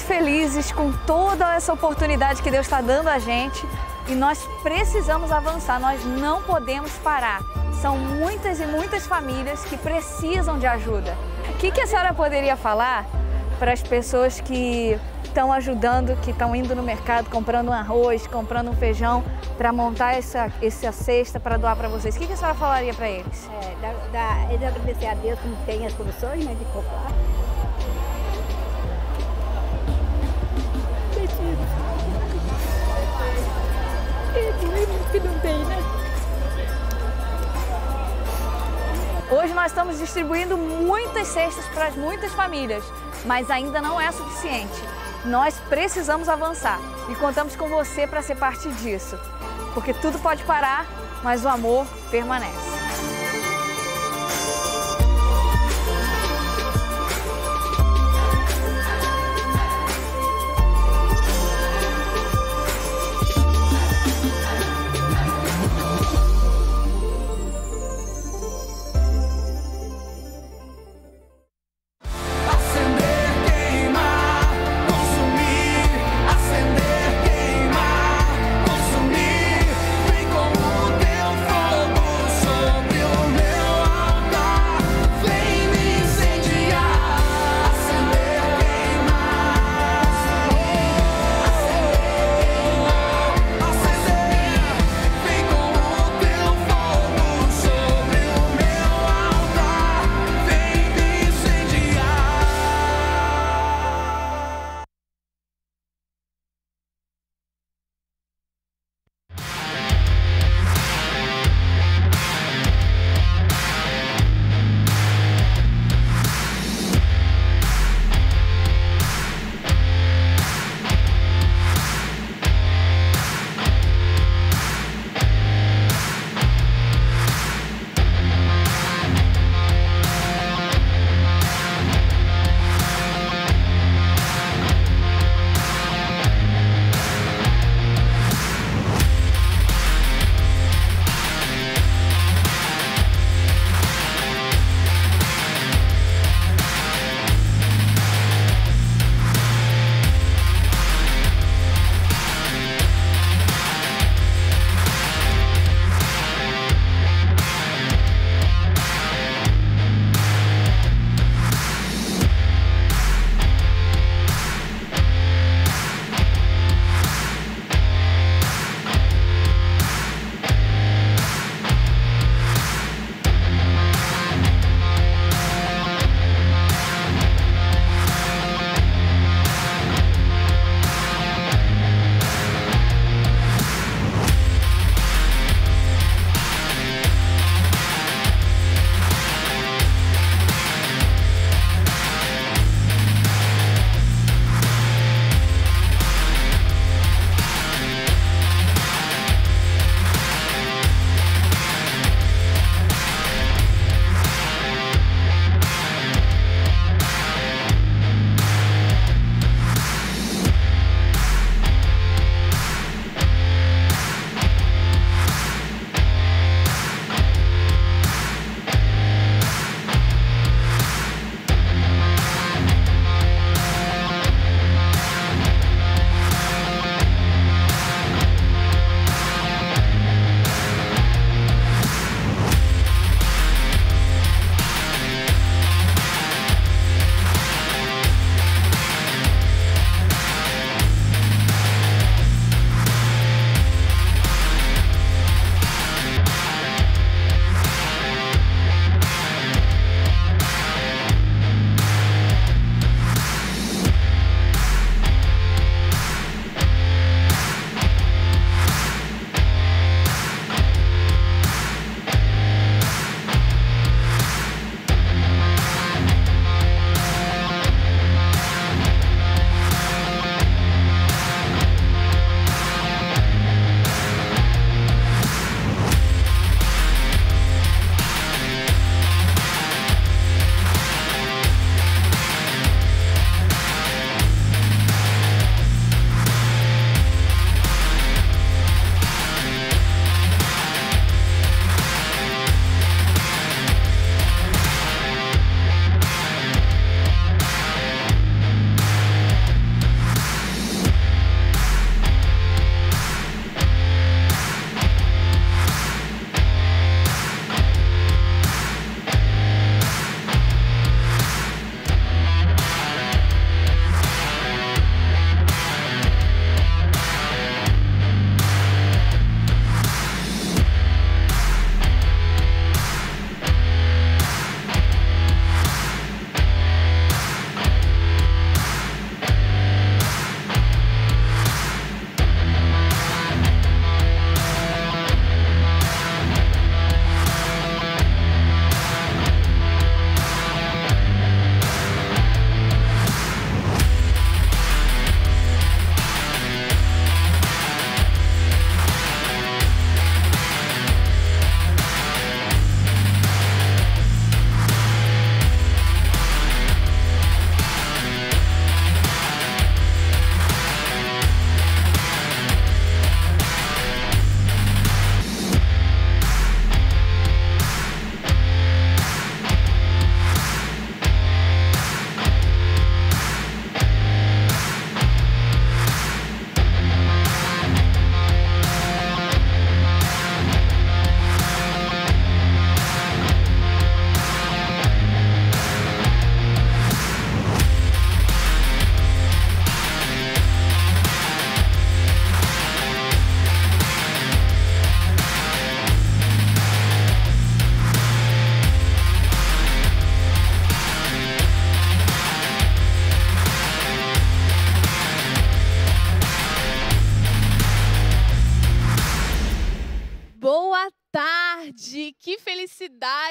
Muito felizes com toda essa oportunidade que Deus está dando a gente e nós precisamos avançar, nós não podemos parar. São muitas e muitas famílias que precisam de ajuda. O que, que a senhora poderia falar para as pessoas que estão ajudando, que estão indo no mercado comprando um arroz, comprando um feijão para montar essa, essa cesta para doar para vocês? O que, que a senhora falaria para eles? É, da, da, eles agradecer a Deus que tem as soluções né, de comprar. Que não tem? Hoje nós estamos distribuindo muitas cestas para muitas famílias, mas ainda não é suficiente. Nós precisamos avançar e contamos com você para ser parte disso, porque tudo pode parar, mas o amor permanece.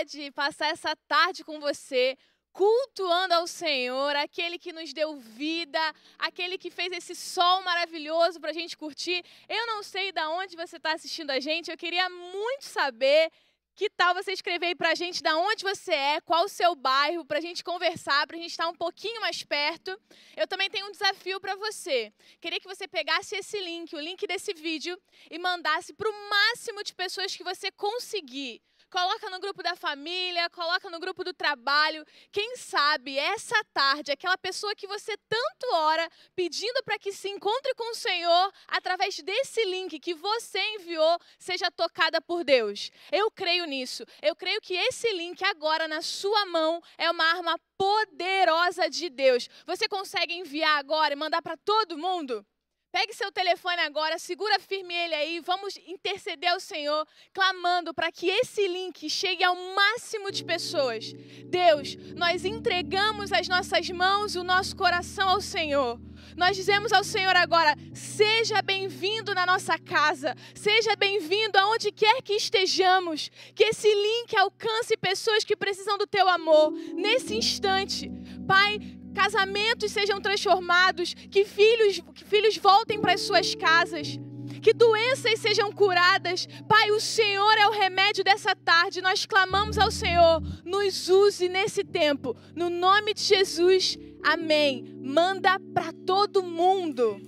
Felicidade passar essa tarde com você, cultuando ao Senhor, aquele que nos deu vida, aquele que fez esse sol maravilhoso para a gente curtir. Eu não sei de onde você está assistindo a gente, eu queria muito saber. Que tal você escrever aí para a gente de onde você é, qual o seu bairro, para a gente conversar, para a gente estar um pouquinho mais perto. Eu também tenho um desafio para você. Queria que você pegasse esse link, o link desse vídeo, e mandasse para o máximo de pessoas que você conseguir coloca no grupo da família, coloca no grupo do trabalho. Quem sabe essa tarde, aquela pessoa que você tanto ora, pedindo para que se encontre com o Senhor, através desse link que você enviou, seja tocada por Deus. Eu creio nisso. Eu creio que esse link agora na sua mão é uma arma poderosa de Deus. Você consegue enviar agora e mandar para todo mundo? Pegue seu telefone agora, segura firme ele aí, vamos interceder ao Senhor, clamando para que esse link chegue ao máximo de pessoas. Deus, nós entregamos as nossas mãos, o nosso coração ao Senhor. Nós dizemos ao Senhor agora: seja bem-vindo na nossa casa, seja bem-vindo aonde quer que estejamos, que esse link alcance pessoas que precisam do teu amor nesse instante. Pai, casamentos sejam transformados, que filhos, que filhos voltem para as suas casas, que doenças sejam curadas. Pai, o Senhor é o remédio dessa tarde. Nós clamamos ao Senhor, nos use nesse tempo. No nome de Jesus, amém. Manda para todo mundo.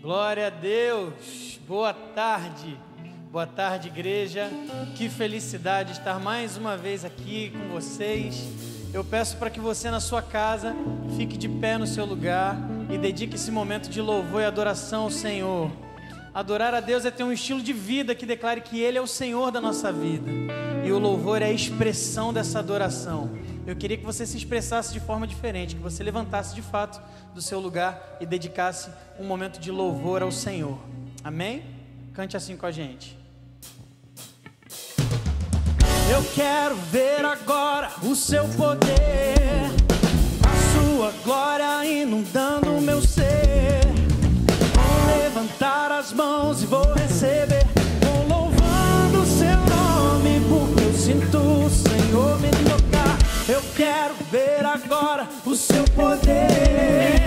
Glória a Deus. Boa tarde. Boa tarde, igreja. Que felicidade estar mais uma vez aqui com vocês eu peço para que você na sua casa fique de pé no seu lugar e dedique esse momento de louvor e adoração ao Senhor. Adorar a Deus é ter um estilo de vida que declare que Ele é o Senhor da nossa vida. E o louvor é a expressão dessa adoração. Eu queria que você se expressasse de forma diferente, que você levantasse de fato do seu lugar e dedicasse um momento de louvor ao Senhor. Amém? Cante assim com a gente. Eu quero ver agora o seu poder, a sua glória inundando meu ser. Vou levantar as mãos e vou receber, vou louvando o seu nome, porque eu sinto o Senhor me tocar. Eu quero ver agora o seu poder,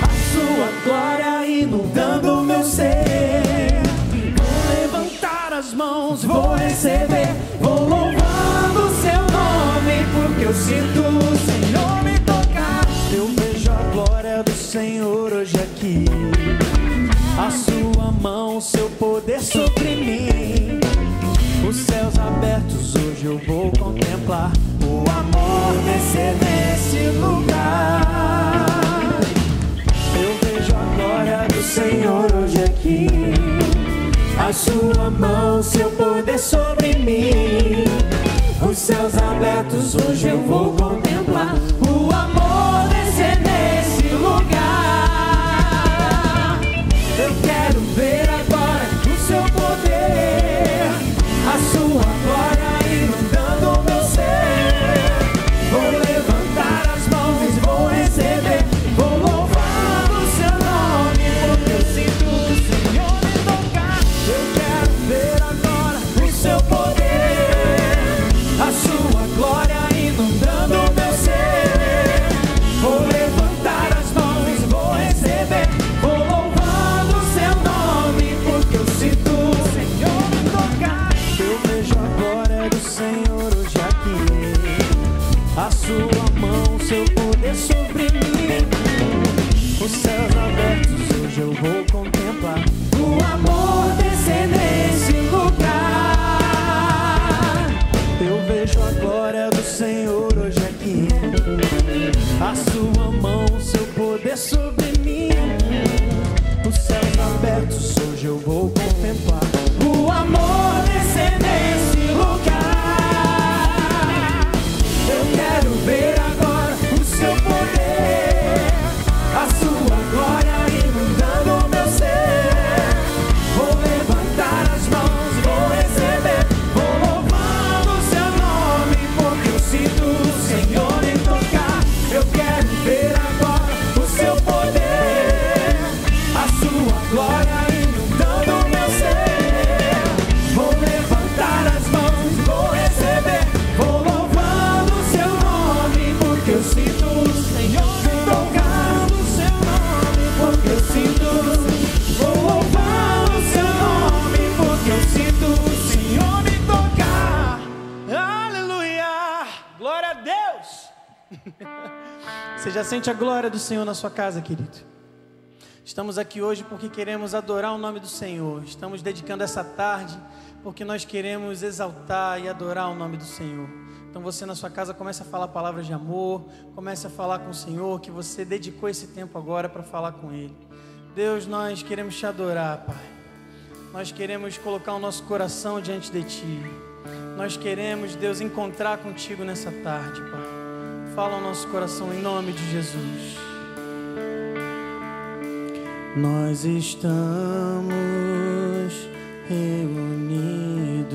a sua glória inundando meu ser. Mãos, vou receber, vou louvar porque eu sinto o Senhor me tocar. Eu vejo a glória do Senhor hoje aqui. A sua mão, o seu poder sobre mim. Os céus abertos hoje eu vou contemplar. O amor descer nesse lugar. Eu vejo a glória do Senhor hoje aqui. Sua mão, seu poder sobre mim. Os céus abertos, hoje eu vou contemplar Você já sente a glória do Senhor na sua casa, querido? Estamos aqui hoje porque queremos adorar o nome do Senhor. Estamos dedicando essa tarde porque nós queremos exaltar e adorar o nome do Senhor. Então você na sua casa comece a falar palavras de amor, comece a falar com o Senhor que você dedicou esse tempo agora para falar com Ele. Deus, nós queremos te adorar, Pai. Nós queremos colocar o nosso coração diante de Ti. Nós queremos, Deus, encontrar contigo nessa tarde, Pai. Fala ao nosso coração em nome de Jesus. Nós estamos reunidos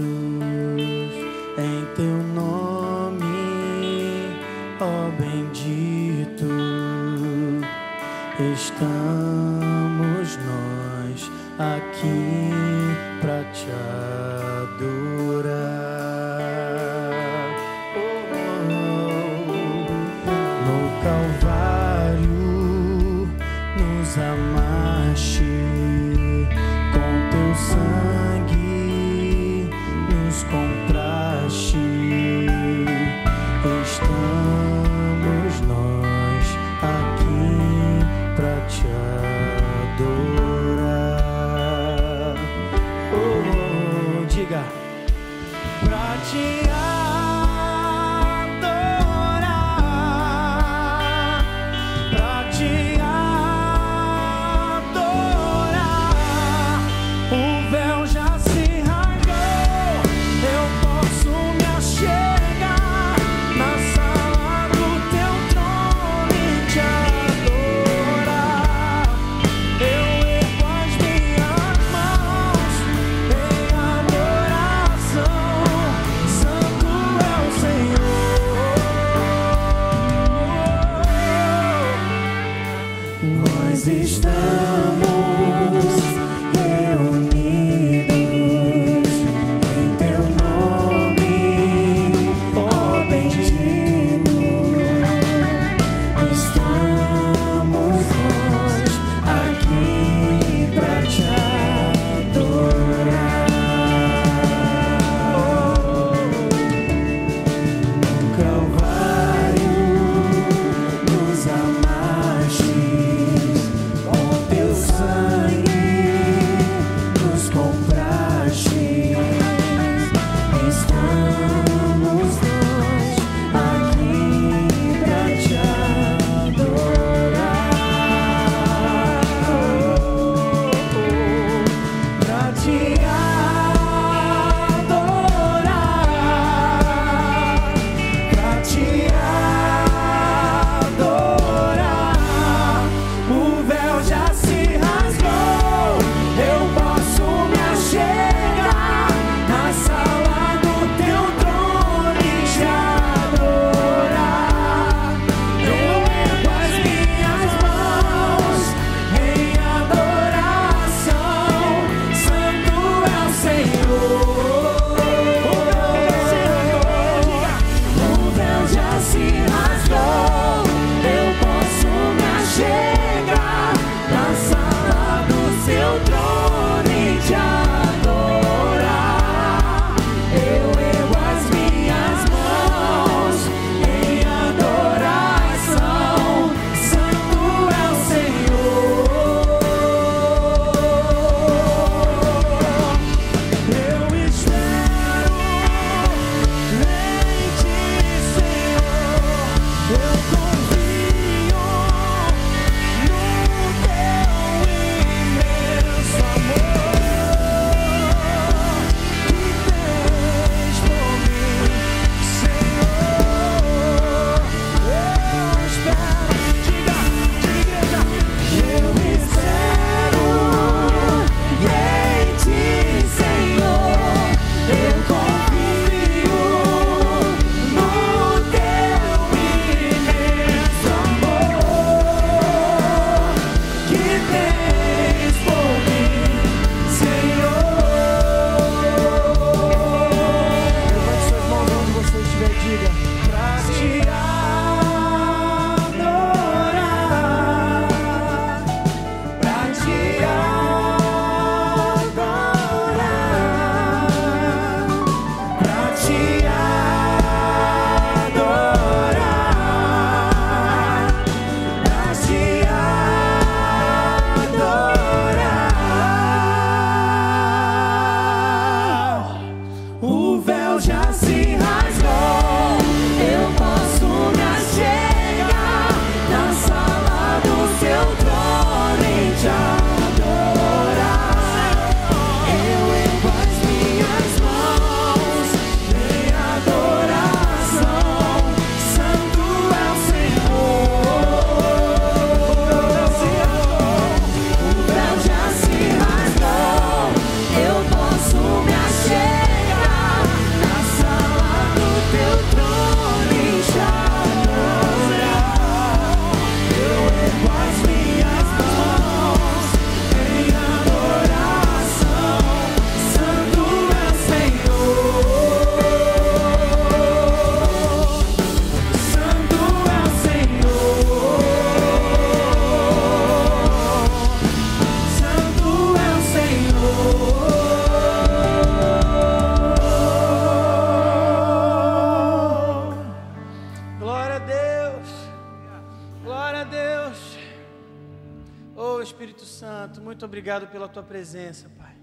obrigado pela tua presença, Pai.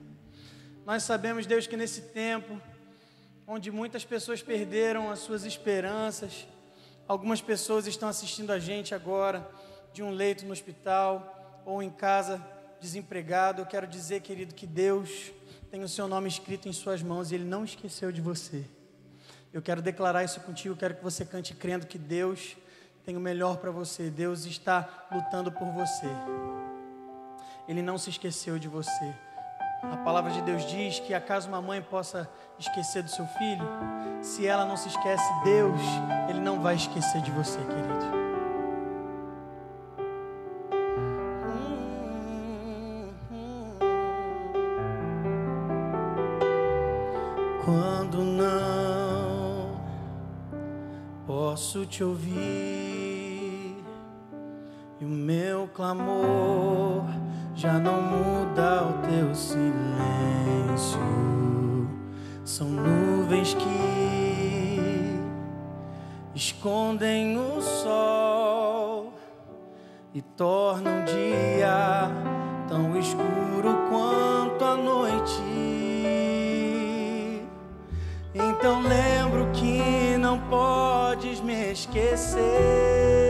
Nós sabemos, Deus, que nesse tempo, onde muitas pessoas perderam as suas esperanças, algumas pessoas estão assistindo a gente agora, de um leito no hospital ou em casa, desempregado. Eu quero dizer, querido, que Deus tem o seu nome escrito em suas mãos e Ele não esqueceu de você. Eu quero declarar isso contigo, quero que você cante crendo que Deus tem o melhor para você, Deus está lutando por você. Ele não se esqueceu de você. A palavra de Deus diz que acaso uma mãe possa esquecer do seu filho, se ela não se esquece, Deus, Ele não vai esquecer de você, querido. Quando não posso te ouvir e o meu clamor já não muda o teu silêncio. São nuvens que escondem o sol e tornam o dia tão escuro quanto a noite. Então lembro que não podes me esquecer.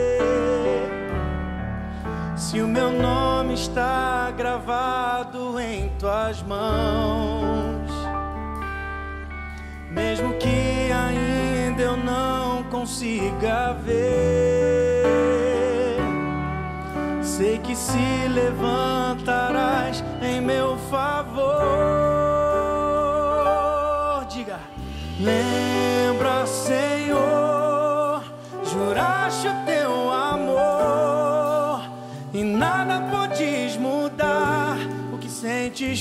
Se o meu nome está gravado em tuas mãos, mesmo que ainda eu não consiga ver, sei que se levantarás em meu favor. Diga, lembra,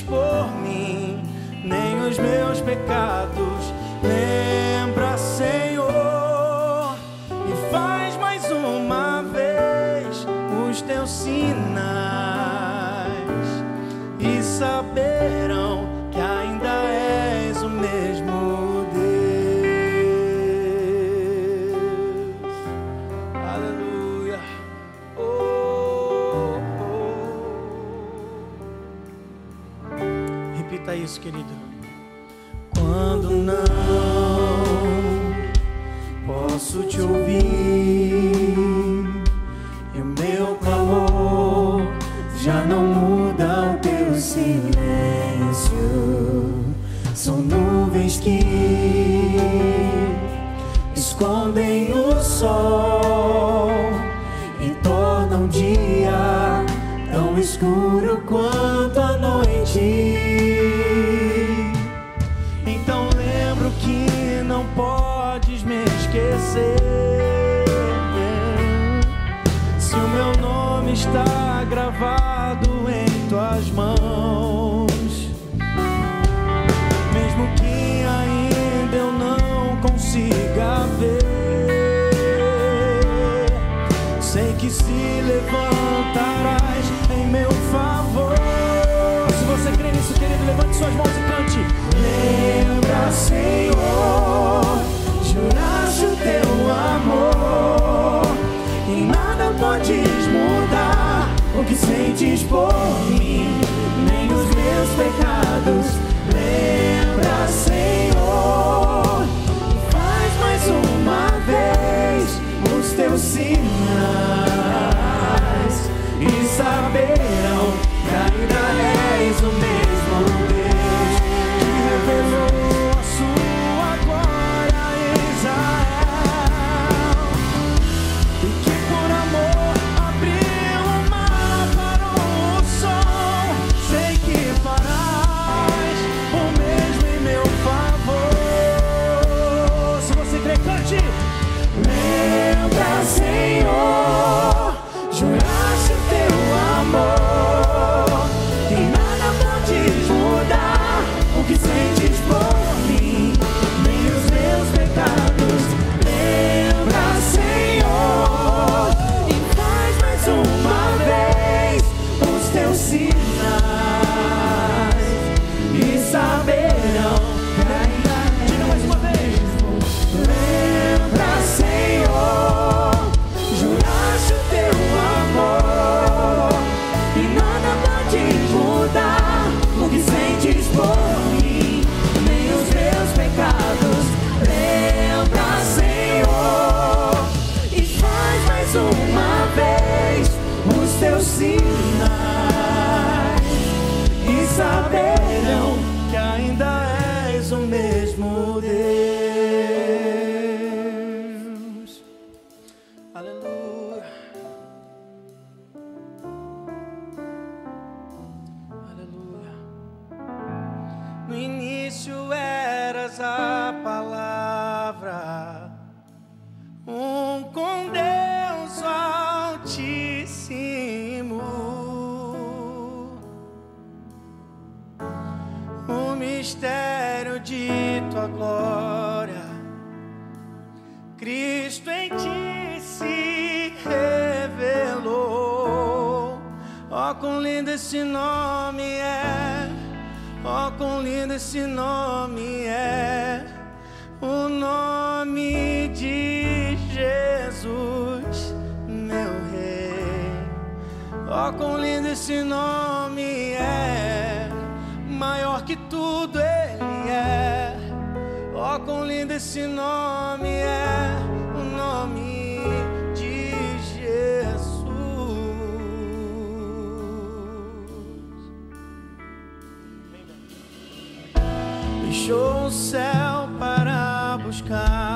por mim, nem os meus pecados. Querido. Quando não posso te ouvir e o meu clamor já não muda o teu silêncio. São nuvens que escondem o sol e tornam o dia tão escuro quanto mãos, mesmo que ainda eu não consiga ver, sei que se levantarás em meu favor. Se você crê nisso, querido, levante suas mãos e cante. Lembra, Senhor, juraste o teu amor e nada podes mudar o que sentes por mim, Cristo em ti se revelou. Oh, quão lindo esse nome é! Oh, quão lindo esse nome é! O nome de Jesus, meu Rei. Oh, quão lindo esse nome é! Maior que tudo ele é. Oh, quão lindo esse nome é! deixou o céu para buscar.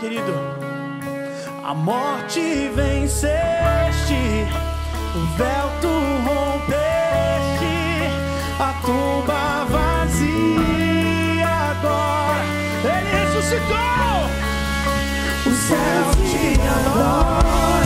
querido. A morte venceste, o véu tu rompeste, a tumba vazia agora. Ele ressuscitou. O céu te adora.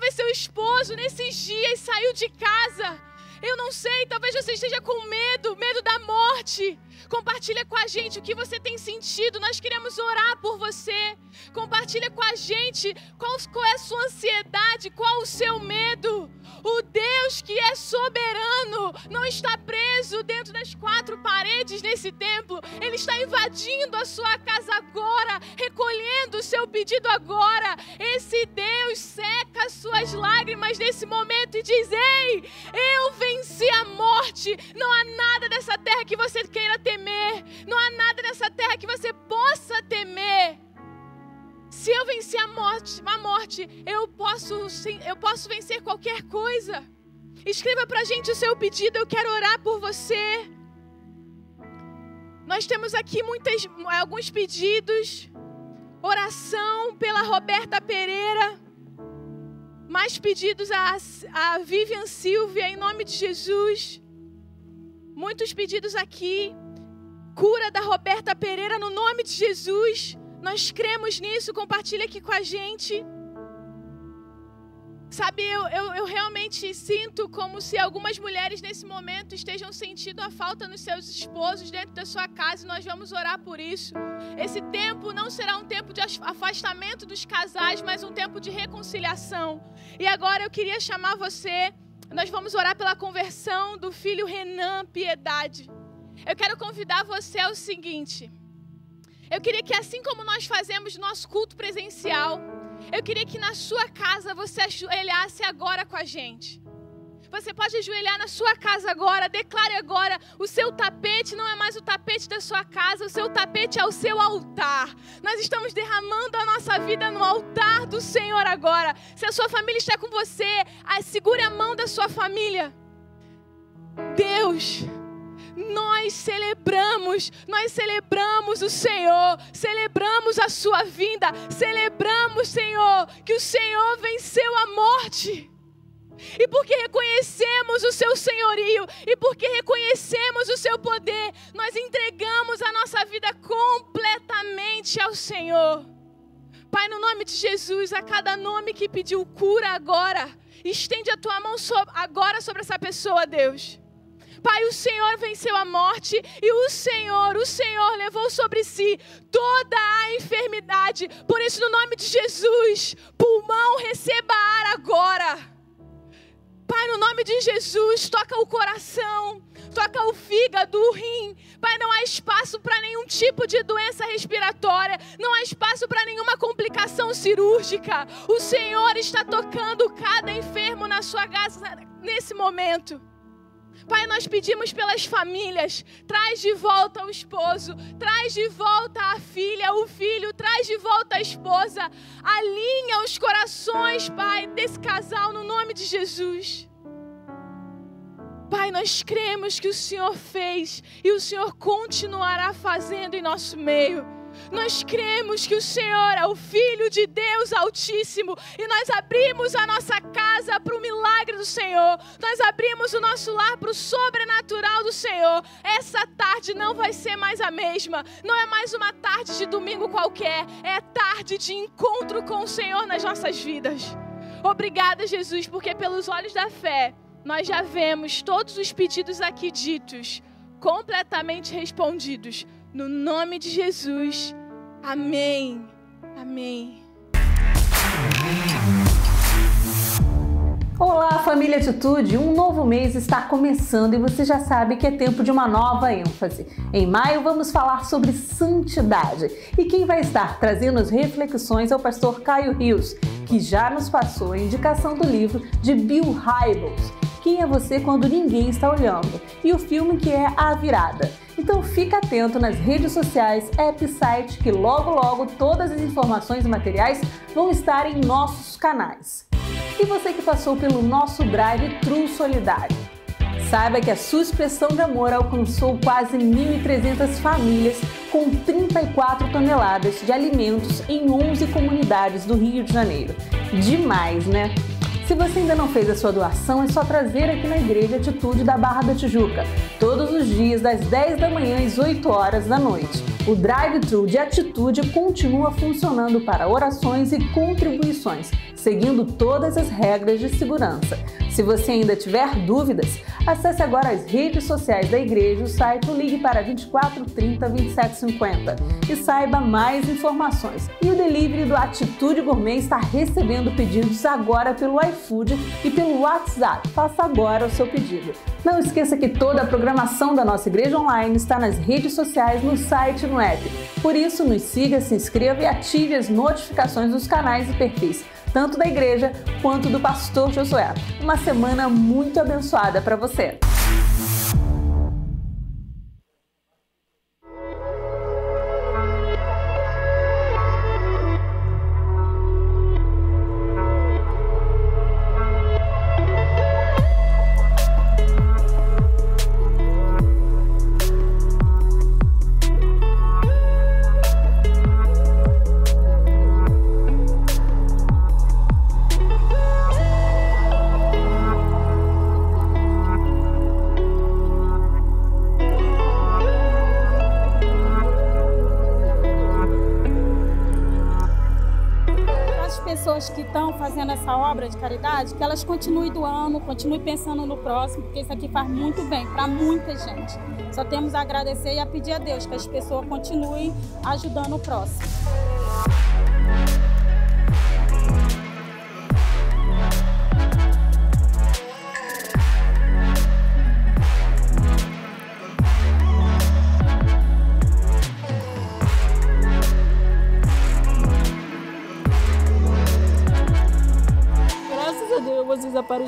Talvez seu esposo, nesses dias, saiu de casa. Eu não sei, talvez você esteja com medo, medo da morte. Compartilha com a gente o que você tem sentido. Nós queremos orar por você. Compartilha com a gente qual, qual é a sua ansiedade, qual o seu medo. O Deus que é soberano não está preso dentro das quatro paredes nesse templo. Ele está invadindo a sua casa agora, recolhendo o seu pedido agora. Esse Deus seca as suas lágrimas nesse momento e diz: Ei, eu venci a morte. Não há nada dessa terra que você queira temer. Não há nada nessa terra que você possa vencer a morte, a morte, eu posso, eu posso vencer qualquer coisa. Escreva para a gente o seu pedido, eu quero orar por você. Nós temos aqui muitas, alguns pedidos. Oração pela Roberta Pereira. Mais pedidos a, a Vivian Silvia, em nome de Jesus. Muitos pedidos aqui. Cura da Roberta Pereira, no nome de Jesus. Nós cremos nisso, compartilha aqui com a gente. Sabe, eu, eu, eu, realmente sinto como se algumas mulheres nesse momento estejam sentindo a falta nos seus esposos dentro da sua casa e nós vamos orar por isso. Esse tempo não será um tempo de afastamento dos casais, mas um tempo de reconciliação. E agora eu queria chamar você, nós vamos orar pela conversão do filho Renan Piedade. Eu quero convidar você ao seguinte. Eu queria que assim como nós fazemos nosso culto presencial, eu queria que na sua casa você ajoelhasse agora com a gente. Você pode ajoelhar na sua casa agora, declare agora: o seu tapete não é mais o tapete da sua casa, o seu tapete é o seu altar. Nós estamos derramando a nossa vida no altar do Senhor agora. Se a sua família está com você, segure a mão da sua família. Deus nós celebramos, nós celebramos o Senhor, celebramos a sua vinda, celebramos, Senhor, que o Senhor venceu a morte. E porque reconhecemos o seu senhorio, e porque reconhecemos o seu poder, nós entregamos a nossa vida completamente ao Senhor. Pai, no nome de Jesus, a cada nome que pediu cura agora, estende a tua mão agora sobre essa pessoa, Deus. Pai, o Senhor venceu a morte e o Senhor, o Senhor levou sobre si toda a enfermidade. Por isso, no nome de Jesus, pulmão, receba ar agora. Pai, no nome de Jesus, toca o coração, toca o fígado, o rim. Pai, não há espaço para nenhum tipo de doença respiratória, não há espaço para nenhuma complicação cirúrgica. O Senhor está tocando cada enfermo na sua casa nesse momento. Pai, nós pedimos pelas famílias, traz de volta o esposo, traz de volta a filha, o filho, traz de volta a esposa. Alinha os corações, Pai, desse casal no nome de Jesus. Pai, nós cremos que o Senhor fez e o Senhor continuará fazendo em nosso meio. Nós cremos que o Senhor é o Filho de Deus Altíssimo e nós abrimos a nossa casa para o milagre do Senhor. Nós abrimos o nosso lar para o sobrenatural do Senhor. Essa tarde não vai ser mais a mesma. Não é mais uma tarde de domingo qualquer. É tarde de encontro com o Senhor nas nossas vidas. Obrigada, Jesus, porque pelos olhos da fé nós já vemos todos os pedidos aqui ditos completamente respondidos no nome de Jesus. Amém. Amém. Olá, família Atitude! Um novo mês está começando e você já sabe que é tempo de uma nova ênfase. Em maio vamos falar sobre santidade e quem vai estar trazendo as reflexões é o pastor Caio Rios, que já nos passou a indicação do livro de Bill Hybels, Quem é Você Quando Ninguém Está Olhando, e o filme que é A Virada. Então fica atento nas redes sociais, app, site, que logo logo todas as informações e materiais vão estar em nossos canais. E você que passou pelo nosso Drive True Solidário? Saiba que a sua expressão de amor alcançou quase 1.300 famílias com 34 toneladas de alimentos em 11 comunidades do Rio de Janeiro. Demais, né? Se você ainda não fez a sua doação, é só trazer aqui na Igreja Atitude da Barra da Tijuca, todos os dias das 10 da manhã às 8 horas da noite. O drive-thru de Atitude continua funcionando para orações e contribuições, seguindo todas as regras de segurança. Se você ainda tiver dúvidas, acesse agora as redes sociais da igreja, o site ou ligue para 24 30 27 50 e saiba mais informações. E o delivery do Atitude Gourmet está recebendo pedidos agora pelo iFood e pelo WhatsApp. Faça agora o seu pedido. Não esqueça que toda a programação da nossa igreja online está nas redes sociais, no site e no app. Por isso, nos siga, se inscreva e ative as notificações dos canais e perfis tanto da igreja quanto do pastor Josué. Uma semana muito abençoada para você. Continuem doando, continuem pensando no próximo, porque isso aqui faz muito bem para muita gente. Só temos a agradecer e a pedir a Deus que as pessoas continuem ajudando o próximo.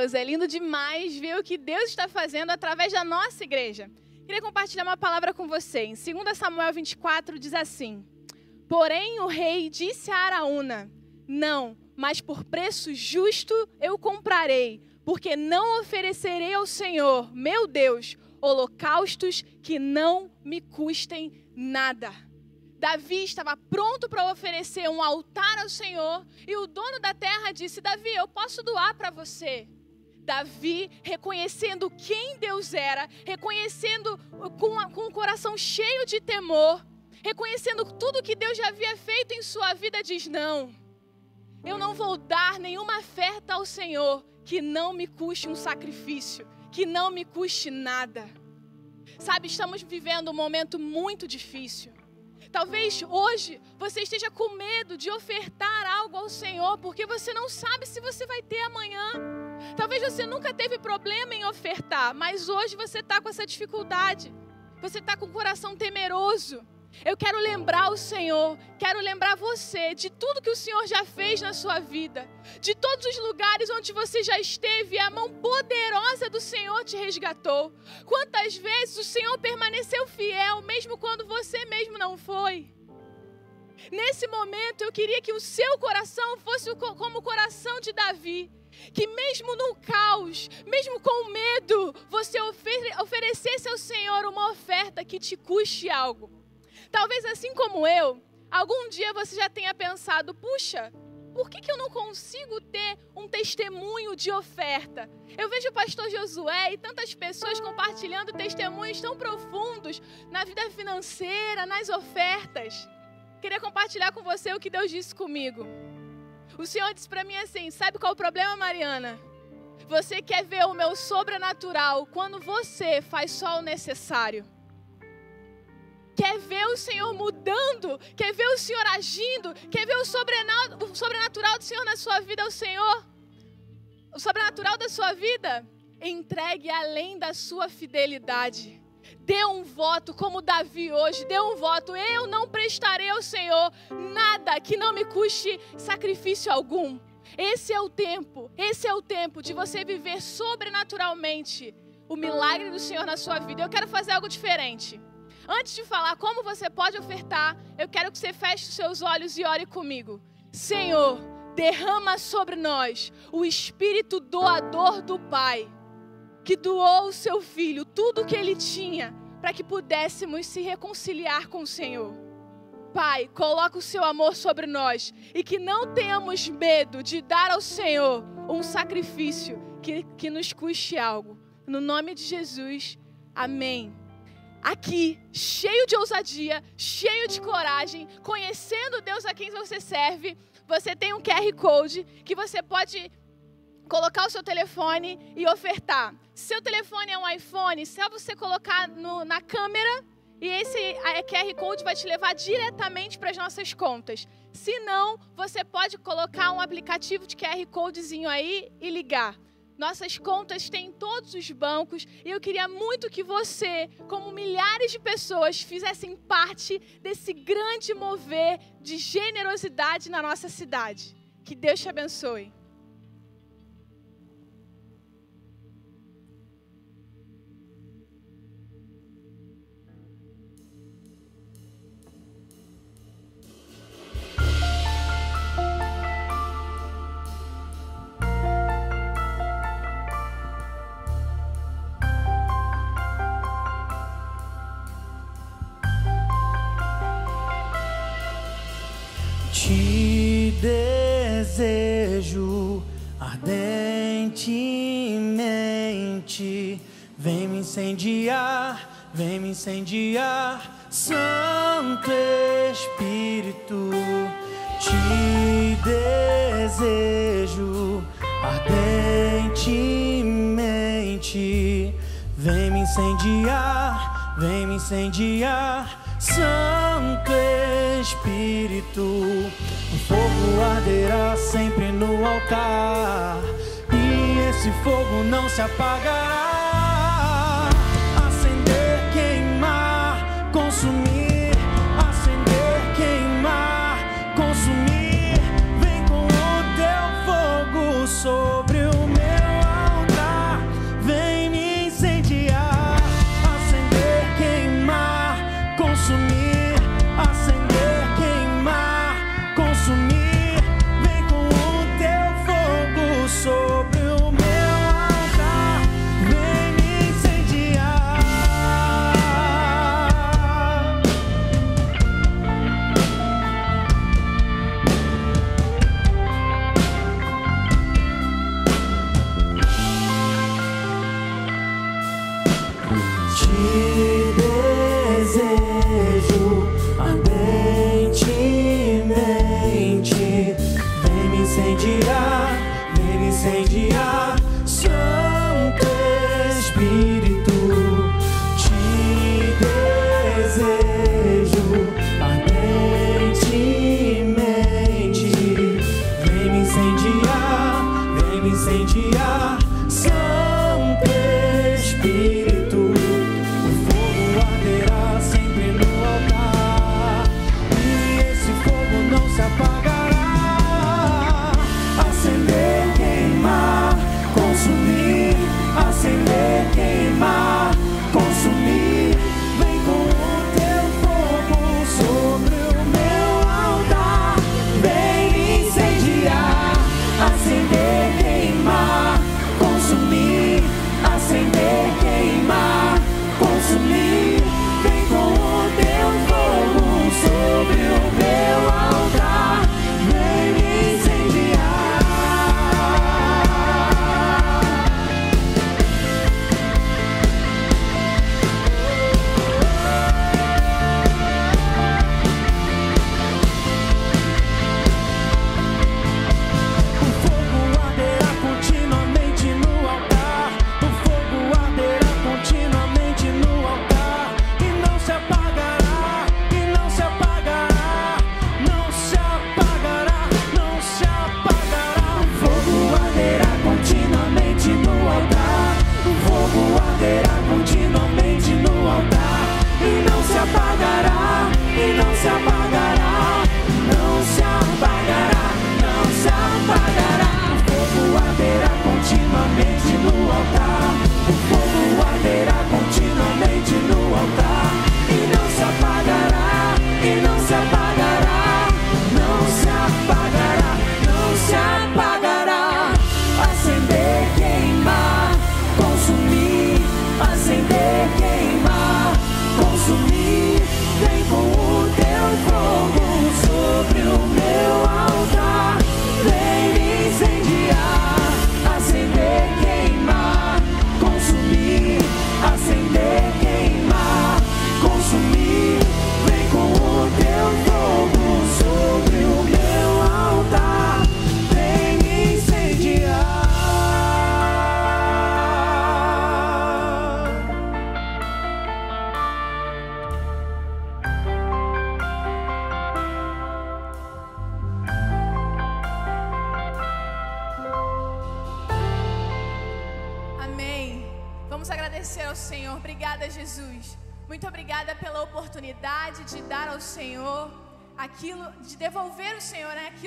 Deus, é lindo demais ver o que Deus está fazendo através da nossa igreja. Queria compartilhar uma palavra com você. Em 2 Samuel 24 diz assim: Porém o rei disse a Araúna: Não, mas por preço justo eu comprarei, porque não oferecerei ao Senhor, meu Deus, holocaustos que não me custem nada. Davi estava pronto para oferecer um altar ao Senhor e o dono da terra disse: Davi, eu posso doar para você. Davi, reconhecendo quem Deus era, reconhecendo com, a, com o coração cheio de temor, reconhecendo tudo que Deus já havia feito em sua vida, diz: Não, eu não vou dar nenhuma oferta ao Senhor que não me custe um sacrifício, que não me custe nada. Sabe, estamos vivendo um momento muito difícil. Talvez hoje você esteja com medo de ofertar algo ao Senhor, porque você não sabe se você vai ter amanhã. Talvez você nunca teve problema em ofertar, mas hoje você está com essa dificuldade. Você está com o coração temeroso. Eu quero lembrar o Senhor, quero lembrar você de tudo que o Senhor já fez na sua vida, de todos os lugares onde você já esteve e a mão poderosa do Senhor te resgatou. Quantas vezes o Senhor permaneceu fiel, mesmo quando você mesmo não foi. Nesse momento eu queria que o seu coração fosse como o coração de Davi. Que mesmo no caos, mesmo com medo, você oferecesse ao Senhor uma oferta que te custe algo Talvez assim como eu, algum dia você já tenha pensado: puxa, por que, que eu não consigo ter um testemunho de oferta? Eu vejo o pastor Josué e tantas pessoas compartilhando testemunhos tão profundos na vida financeira, nas ofertas. Queria compartilhar com você o que Deus disse comigo. O Senhor disse para mim assim: sabe qual é o problema, Mariana? Você quer ver o meu sobrenatural quando você faz só o necessário. Quer ver o Senhor mudando, quer ver o Senhor agindo, quer ver o sobrenatural do Senhor na sua vida, o Senhor, o sobrenatural da sua vida, entregue além da sua fidelidade. Dê um voto, como Davi hoje, dê um voto. Eu não prestarei ao Senhor nada que não me custe sacrifício algum. Esse é o tempo, esse é o tempo de você viver sobrenaturalmente o milagre do Senhor na sua vida. Eu quero fazer algo diferente. Antes de falar como você pode ofertar, eu quero que você feche os seus olhos e ore comigo. Senhor, derrama sobre nós o espírito doador do Pai que doou o seu filho, tudo o que ele tinha, para que pudéssemos se reconciliar com o Senhor. Pai, coloca o seu amor sobre nós e que não tenhamos medo de dar ao Senhor um sacrifício que, que nos custe algo. No nome de Jesus, amém. Aqui, cheio de ousadia, cheio de coragem, conhecendo Deus a quem você serve, você tem um QR Code que você pode colocar o seu telefone e ofertar. Se seu telefone é um iPhone, só você colocar no, na câmera e esse QR Code vai te levar diretamente para as nossas contas. Se não, você pode colocar um aplicativo de QR Codezinho aí e ligar. Nossas contas têm em todos os bancos e eu queria muito que você, como milhares de pessoas, fizessem parte desse grande mover de generosidade na nossa cidade. Que Deus te abençoe. Incendiar, Santo Espírito. Te desejo ardentemente. Vem me incendiar, vem me incendiar, Santo Espírito. O fogo arderá sempre no altar, e esse fogo não se apagará.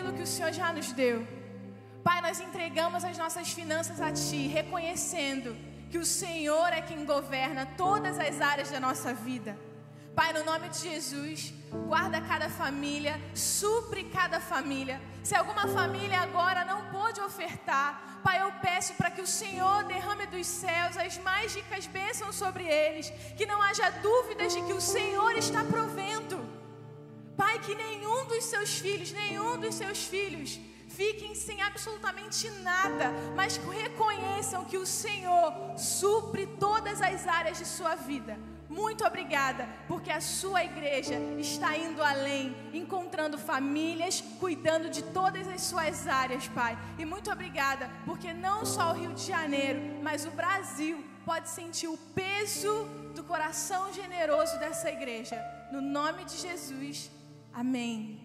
Aquilo que o Senhor já nos deu. Pai, nós entregamos as nossas finanças a Ti, reconhecendo que o Senhor é quem governa todas as áreas da nossa vida. Pai, no nome de Jesus, guarda cada família, supre cada família. Se alguma família agora não pôde ofertar, Pai, eu peço para que o Senhor derrame dos céus as mais ricas bênçãos sobre eles, que não haja dúvidas de que o Senhor está provendo. Pai, que nenhum dos seus filhos, nenhum dos seus filhos fiquem sem absolutamente nada, mas reconheçam que o Senhor supre todas as áreas de sua vida. Muito obrigada, porque a sua igreja está indo além, encontrando famílias, cuidando de todas as suas áreas, Pai. E muito obrigada, porque não só o Rio de Janeiro, mas o Brasil pode sentir o peso do coração generoso dessa igreja. No nome de Jesus, amém.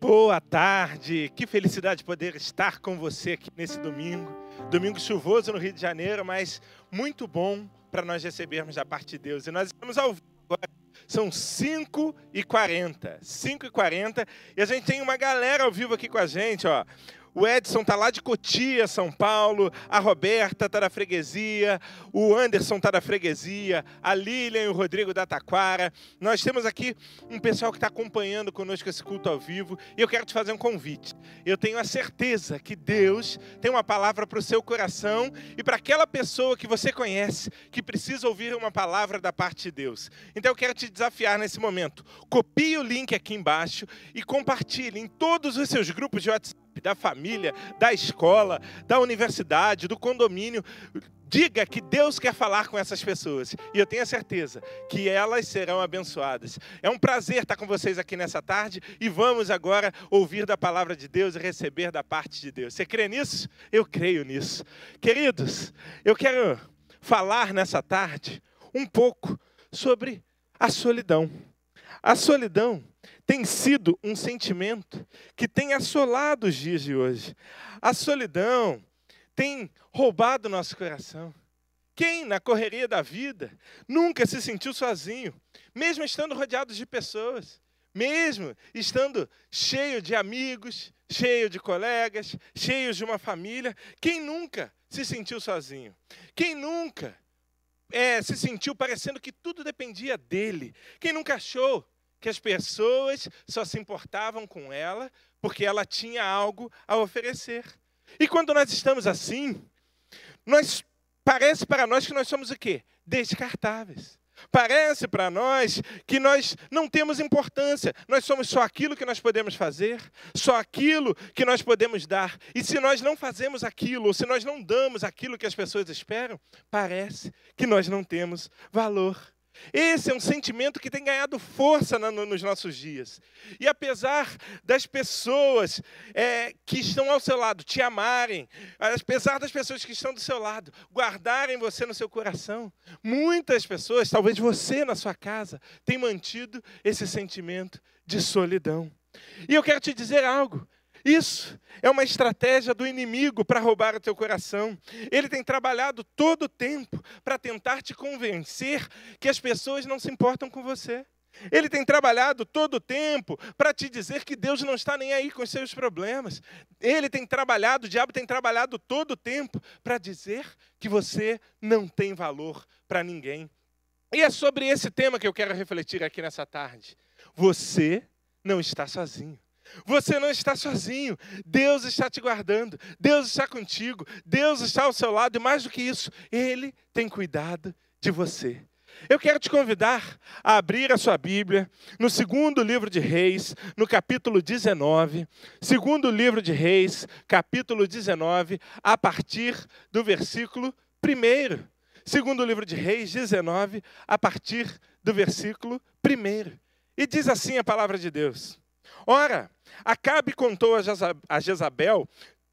Boa tarde, que felicidade poder estar com você aqui nesse domingo. Domingo chuvoso no Rio de Janeiro, mas muito bom para nós recebermos da parte de Deus. E nós estamos ao vivo agora. São 5h40. 5h40 e a gente tem uma galera ao vivo aqui com a gente, ó. O Edson tá lá de Cotia, São Paulo. A Roberta tá da freguesia. O Anderson tá da freguesia. A Lilian e o Rodrigo da Taquara. Nós temos aqui um pessoal que está acompanhando conosco esse culto ao vivo. E eu quero te fazer um convite. Eu tenho a certeza que Deus tem uma palavra para o seu coração e para aquela pessoa que você conhece que precisa ouvir uma palavra da parte de Deus. Então eu quero te desafiar nesse momento. Copie o link aqui embaixo e compartilhe em todos os seus grupos de WhatsApp da família, da escola, da universidade, do condomínio. Diga que Deus quer falar com essas pessoas. E eu tenho a certeza que elas serão abençoadas. É um prazer estar com vocês aqui nessa tarde e vamos agora ouvir da palavra de Deus e receber da parte de Deus. Você crê nisso? Eu creio nisso. Queridos, eu quero falar nessa tarde um pouco sobre a solidão. A solidão tem sido um sentimento que tem assolado os dias de hoje. A solidão tem roubado nosso coração. Quem, na correria da vida, nunca se sentiu sozinho, mesmo estando rodeado de pessoas, mesmo estando cheio de amigos, cheio de colegas, cheio de uma família? Quem nunca se sentiu sozinho? Quem nunca é, se sentiu parecendo que tudo dependia dele? Quem nunca achou que as pessoas só se importavam com ela porque ela tinha algo a oferecer. E quando nós estamos assim, nós parece para nós que nós somos o quê? Descartáveis. Parece para nós que nós não temos importância, nós somos só aquilo que nós podemos fazer, só aquilo que nós podemos dar. E se nós não fazemos aquilo, ou se nós não damos aquilo que as pessoas esperam, parece que nós não temos valor. Esse é um sentimento que tem ganhado força nos nossos dias. E apesar das pessoas é, que estão ao seu lado te amarem, apesar das pessoas que estão do seu lado guardarem você no seu coração, muitas pessoas, talvez você na sua casa, têm mantido esse sentimento de solidão. E eu quero te dizer algo. Isso é uma estratégia do inimigo para roubar o teu coração. Ele tem trabalhado todo o tempo para tentar te convencer que as pessoas não se importam com você. Ele tem trabalhado todo o tempo para te dizer que Deus não está nem aí com os seus problemas. Ele tem trabalhado, o diabo tem trabalhado todo o tempo para dizer que você não tem valor para ninguém. E é sobre esse tema que eu quero refletir aqui nessa tarde. Você não está sozinho. Você não está sozinho. Deus está te guardando. Deus está contigo. Deus está ao seu lado. E mais do que isso, Ele tem cuidado de você. Eu quero te convidar a abrir a sua Bíblia no segundo livro de Reis, no capítulo 19. Segundo livro de Reis, capítulo 19, a partir do versículo 1. Segundo livro de Reis, 19, a partir do versículo 1. E diz assim a palavra de Deus. Ora, Acabe contou a Jezabel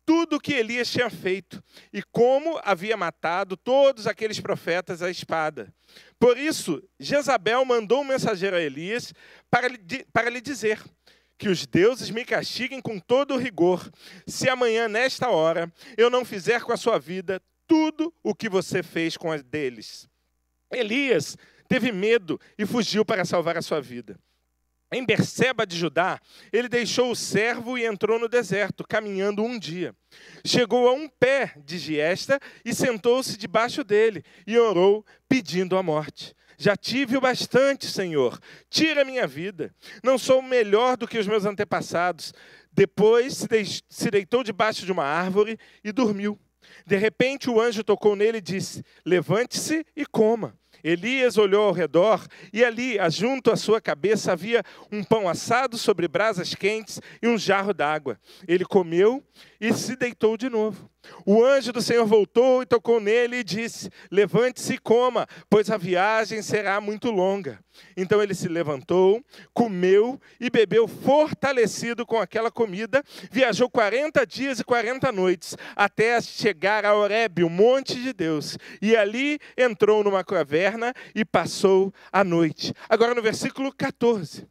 tudo o que Elias tinha feito e como havia matado todos aqueles profetas à espada. Por isso, Jezabel mandou um mensageiro a Elias para lhe, para lhe dizer: que os deuses me castiguem com todo o rigor, se amanhã, nesta hora, eu não fizer com a sua vida tudo o que você fez com a deles. Elias teve medo e fugiu para salvar a sua vida. Em Berseba de Judá, ele deixou o servo e entrou no deserto, caminhando um dia. Chegou a um pé de Giesta e sentou-se debaixo dele e orou, pedindo a morte. Já tive o bastante, Senhor. Tira minha vida. Não sou melhor do que os meus antepassados. Depois se deitou debaixo de uma árvore e dormiu. De repente o anjo tocou nele e disse: Levante-se e coma. Elias olhou ao redor e ali, junto à sua cabeça, havia um pão assado sobre brasas quentes e um jarro d'água. Ele comeu e se deitou de novo. O anjo do Senhor voltou e tocou nele e disse: Levante-se e coma, pois a viagem será muito longa. Então ele se levantou, comeu e bebeu, fortalecido com aquela comida. Viajou 40 dias e 40 noites até chegar a Horebe, o monte de Deus. E ali entrou numa caverna e passou a noite. Agora no versículo 14.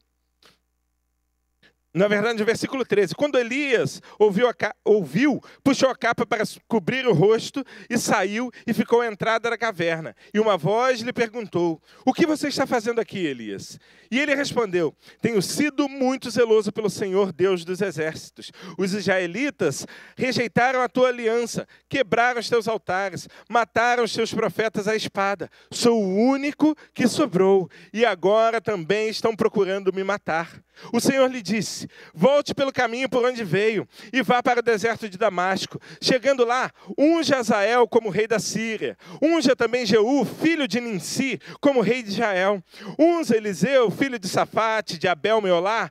Na verdade, no versículo 13, quando Elias ouviu, ouviu, puxou a capa para cobrir o rosto e saiu e ficou à entrada da caverna. E uma voz lhe perguntou: O que você está fazendo aqui, Elias? E ele respondeu: Tenho sido muito zeloso pelo Senhor Deus dos exércitos. Os israelitas rejeitaram a tua aliança, quebraram os teus altares, mataram os teus profetas à espada. Sou o único que sobrou e agora também estão procurando me matar. O Senhor lhe disse: Volte pelo caminho por onde veio e vá para o deserto de Damasco. Chegando lá, unja Azael como rei da Síria. Unja também Jeú, filho de Ninsi, como rei de Israel. Unja Eliseu, filho de Safate, de Abel Meolá,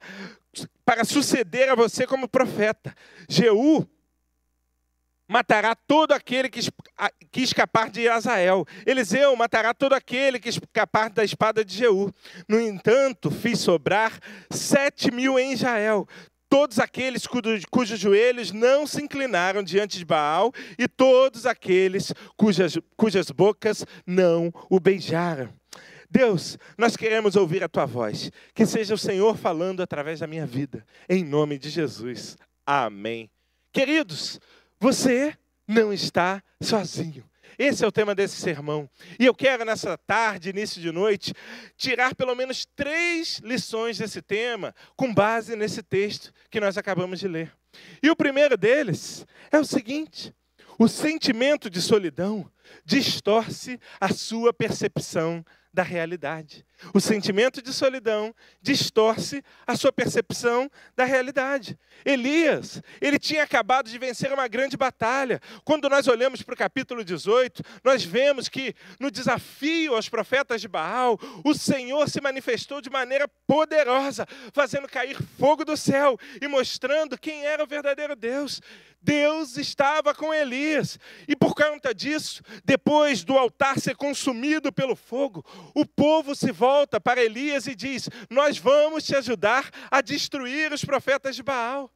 para suceder a você como profeta. Jeú matará todo aquele que, que escapar de Azael. Eliseu matará todo aquele que escapar da espada de Jeú. No entanto, fiz sobrar sete mil em Israel. Todos aqueles cujos, cujos joelhos não se inclinaram diante de Baal, e todos aqueles cujas, cujas bocas não o beijaram. Deus, nós queremos ouvir a tua voz. Que seja o Senhor falando através da minha vida. Em nome de Jesus. Amém. Queridos, você não está sozinho. Esse é o tema desse sermão. E eu quero, nessa tarde, início de noite, tirar pelo menos três lições desse tema, com base nesse texto que nós acabamos de ler. E o primeiro deles é o seguinte: o sentimento de solidão distorce a sua percepção da realidade. O sentimento de solidão distorce a sua percepção da realidade. Elias, ele tinha acabado de vencer uma grande batalha. Quando nós olhamos para o capítulo 18, nós vemos que no desafio aos profetas de Baal, o Senhor se manifestou de maneira poderosa, fazendo cair fogo do céu e mostrando quem era o verdadeiro Deus. Deus estava com Elias. E por conta disso, depois do altar ser consumido pelo fogo, o povo se volta para Elias e diz: Nós vamos te ajudar a destruir os profetas de Baal.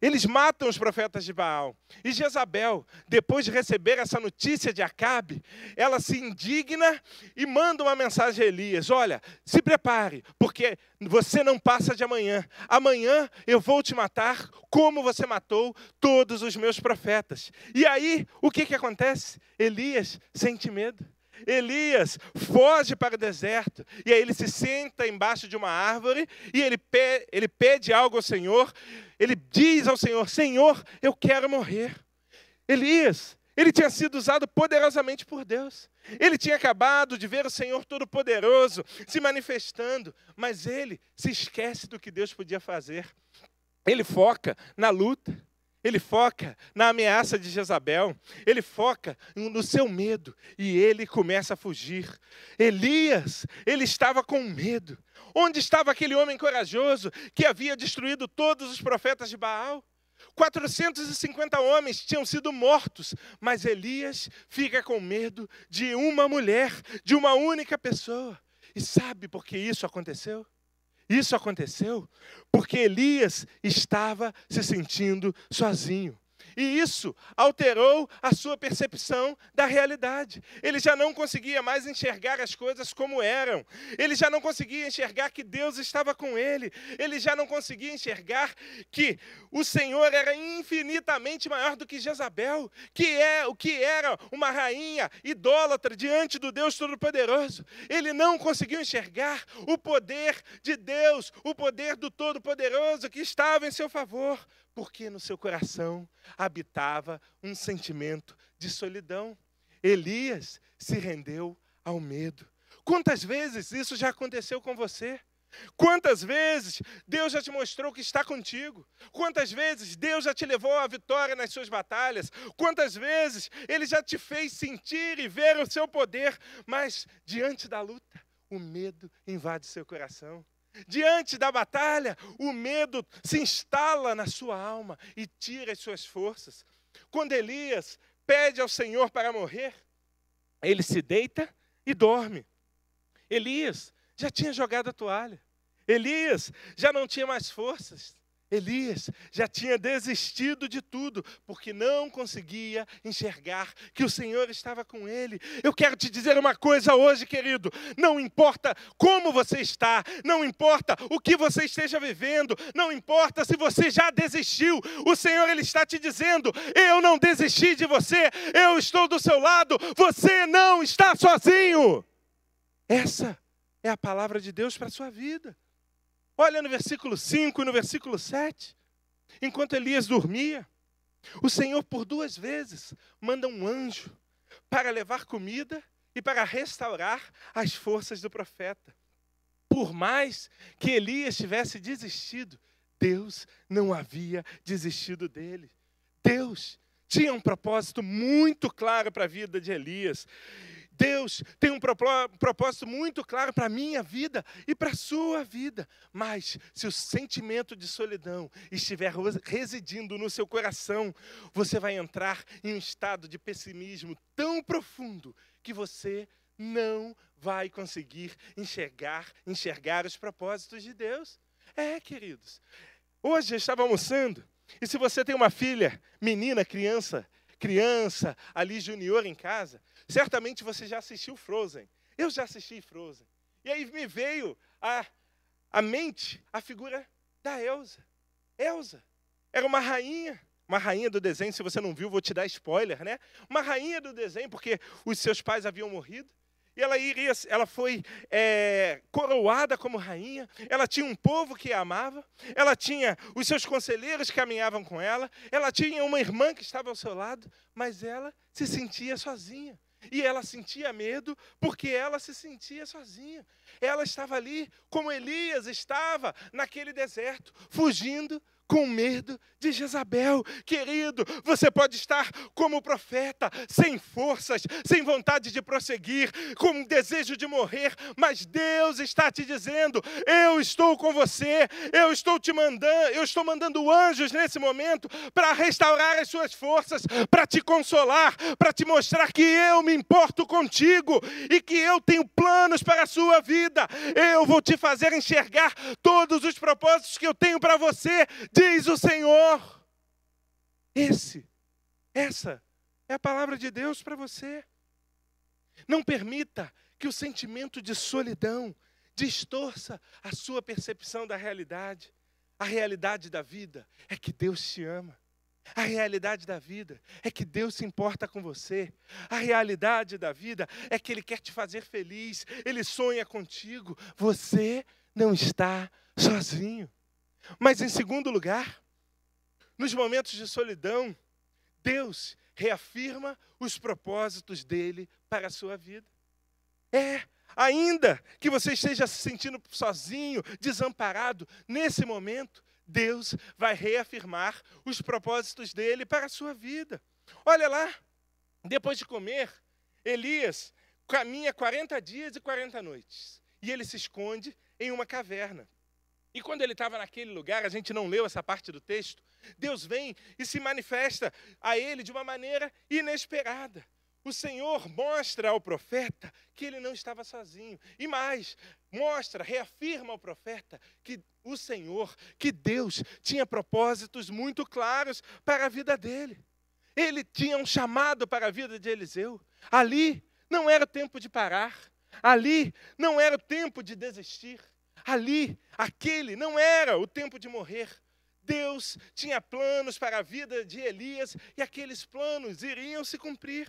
Eles matam os profetas de Baal. E Jezabel, depois de receber essa notícia de Acabe, ela se indigna e manda uma mensagem a Elias: Olha, se prepare, porque você não passa de amanhã. Amanhã eu vou te matar como você matou todos os meus profetas. E aí, o que, que acontece? Elias sente medo. Elias foge para o deserto e aí ele se senta embaixo de uma árvore e ele, pe ele pede algo ao Senhor. Ele diz ao Senhor: Senhor, eu quero morrer. Elias, Ele tinha sido usado poderosamente por Deus. Ele tinha acabado de ver o Senhor Todo-Poderoso se manifestando, mas ele se esquece do que Deus podia fazer. Ele foca na luta, ele foca na ameaça de Jezabel, ele foca no seu medo e ele começa a fugir. Elias, ele estava com medo. Onde estava aquele homem corajoso que havia destruído todos os profetas de Baal? 450 homens tinham sido mortos, mas Elias fica com medo de uma mulher, de uma única pessoa. E sabe por que isso aconteceu? Isso aconteceu porque Elias estava se sentindo sozinho. E isso alterou a sua percepção da realidade. Ele já não conseguia mais enxergar as coisas como eram. Ele já não conseguia enxergar que Deus estava com ele. Ele já não conseguia enxergar que o Senhor era infinitamente maior do que Jezabel, que é o que era uma rainha idólatra diante do Deus Todo-Poderoso. Ele não conseguiu enxergar o poder de Deus, o poder do Todo-Poderoso que estava em seu favor porque no seu coração habitava um sentimento de solidão. Elias se rendeu ao medo. Quantas vezes isso já aconteceu com você? Quantas vezes Deus já te mostrou que está contigo? Quantas vezes Deus já te levou à vitória nas suas batalhas? Quantas vezes Ele já te fez sentir e ver o seu poder? Mas diante da luta, o medo invade seu coração. Diante da batalha, o medo se instala na sua alma e tira as suas forças. Quando Elias pede ao Senhor para morrer, ele se deita e dorme. Elias já tinha jogado a toalha. Elias já não tinha mais forças. Elias já tinha desistido de tudo, porque não conseguia enxergar que o Senhor estava com ele. Eu quero te dizer uma coisa hoje, querido: não importa como você está, não importa o que você esteja vivendo, não importa se você já desistiu, o Senhor ele está te dizendo: eu não desisti de você, eu estou do seu lado, você não está sozinho. Essa é a palavra de Deus para a sua vida. Olha no versículo 5 e no versículo 7. Enquanto Elias dormia, o Senhor por duas vezes manda um anjo para levar comida e para restaurar as forças do profeta. Por mais que Elias tivesse desistido, Deus não havia desistido dele. Deus tinha um propósito muito claro para a vida de Elias. Deus tem um propósito muito claro para a minha vida e para a sua vida. Mas se o sentimento de solidão estiver residindo no seu coração, você vai entrar em um estado de pessimismo tão profundo que você não vai conseguir enxergar, enxergar os propósitos de Deus. É, queridos. Hoje eu estava almoçando e se você tem uma filha, menina, criança, criança ali junior em casa, certamente você já assistiu Frozen. Eu já assisti Frozen. E aí me veio a, a mente a figura da Elsa. Elsa era uma rainha, uma rainha do desenho. Se você não viu, vou te dar spoiler, né? Uma rainha do desenho, porque os seus pais haviam morrido. E ela iria, ela foi é, coroada como rainha. Ela tinha um povo que a amava. Ela tinha os seus conselheiros que caminhavam com ela. Ela tinha uma irmã que estava ao seu lado, mas ela se sentia sozinha. E ela sentia medo porque ela se sentia sozinha. Ela estava ali como Elias estava naquele deserto, fugindo com medo de Jezabel. Querido, você pode estar como profeta, sem forças, sem vontade de prosseguir, com um desejo de morrer, mas Deus está te dizendo: eu estou com você, eu estou te mandando, eu estou mandando anjos nesse momento para restaurar as suas forças, para te consolar, para te mostrar que eu me importo contigo e que eu tenho planos para a sua vida. Eu vou te fazer enxergar todos os propósitos que eu tenho para você diz o Senhor. Esse, essa é a palavra de Deus para você. Não permita que o sentimento de solidão distorça a sua percepção da realidade. A realidade da vida é que Deus te ama. A realidade da vida é que Deus se importa com você. A realidade da vida é que Ele quer te fazer feliz. Ele sonha contigo. Você não está sozinho. Mas em segundo lugar, nos momentos de solidão, Deus reafirma os propósitos dele para a sua vida. É, ainda que você esteja se sentindo sozinho, desamparado, nesse momento, Deus vai reafirmar os propósitos dele para a sua vida. Olha lá, depois de comer, Elias caminha 40 dias e 40 noites. E ele se esconde em uma caverna. E quando ele estava naquele lugar, a gente não leu essa parte do texto, Deus vem e se manifesta a ele de uma maneira inesperada. O Senhor mostra ao profeta que ele não estava sozinho. E mais, mostra, reafirma ao profeta que o Senhor, que Deus, tinha propósitos muito claros para a vida dele. Ele tinha um chamado para a vida de Eliseu. Ali não era tempo de parar. Ali não era o tempo de desistir. Ali, aquele não era o tempo de morrer. Deus tinha planos para a vida de Elias e aqueles planos iriam se cumprir.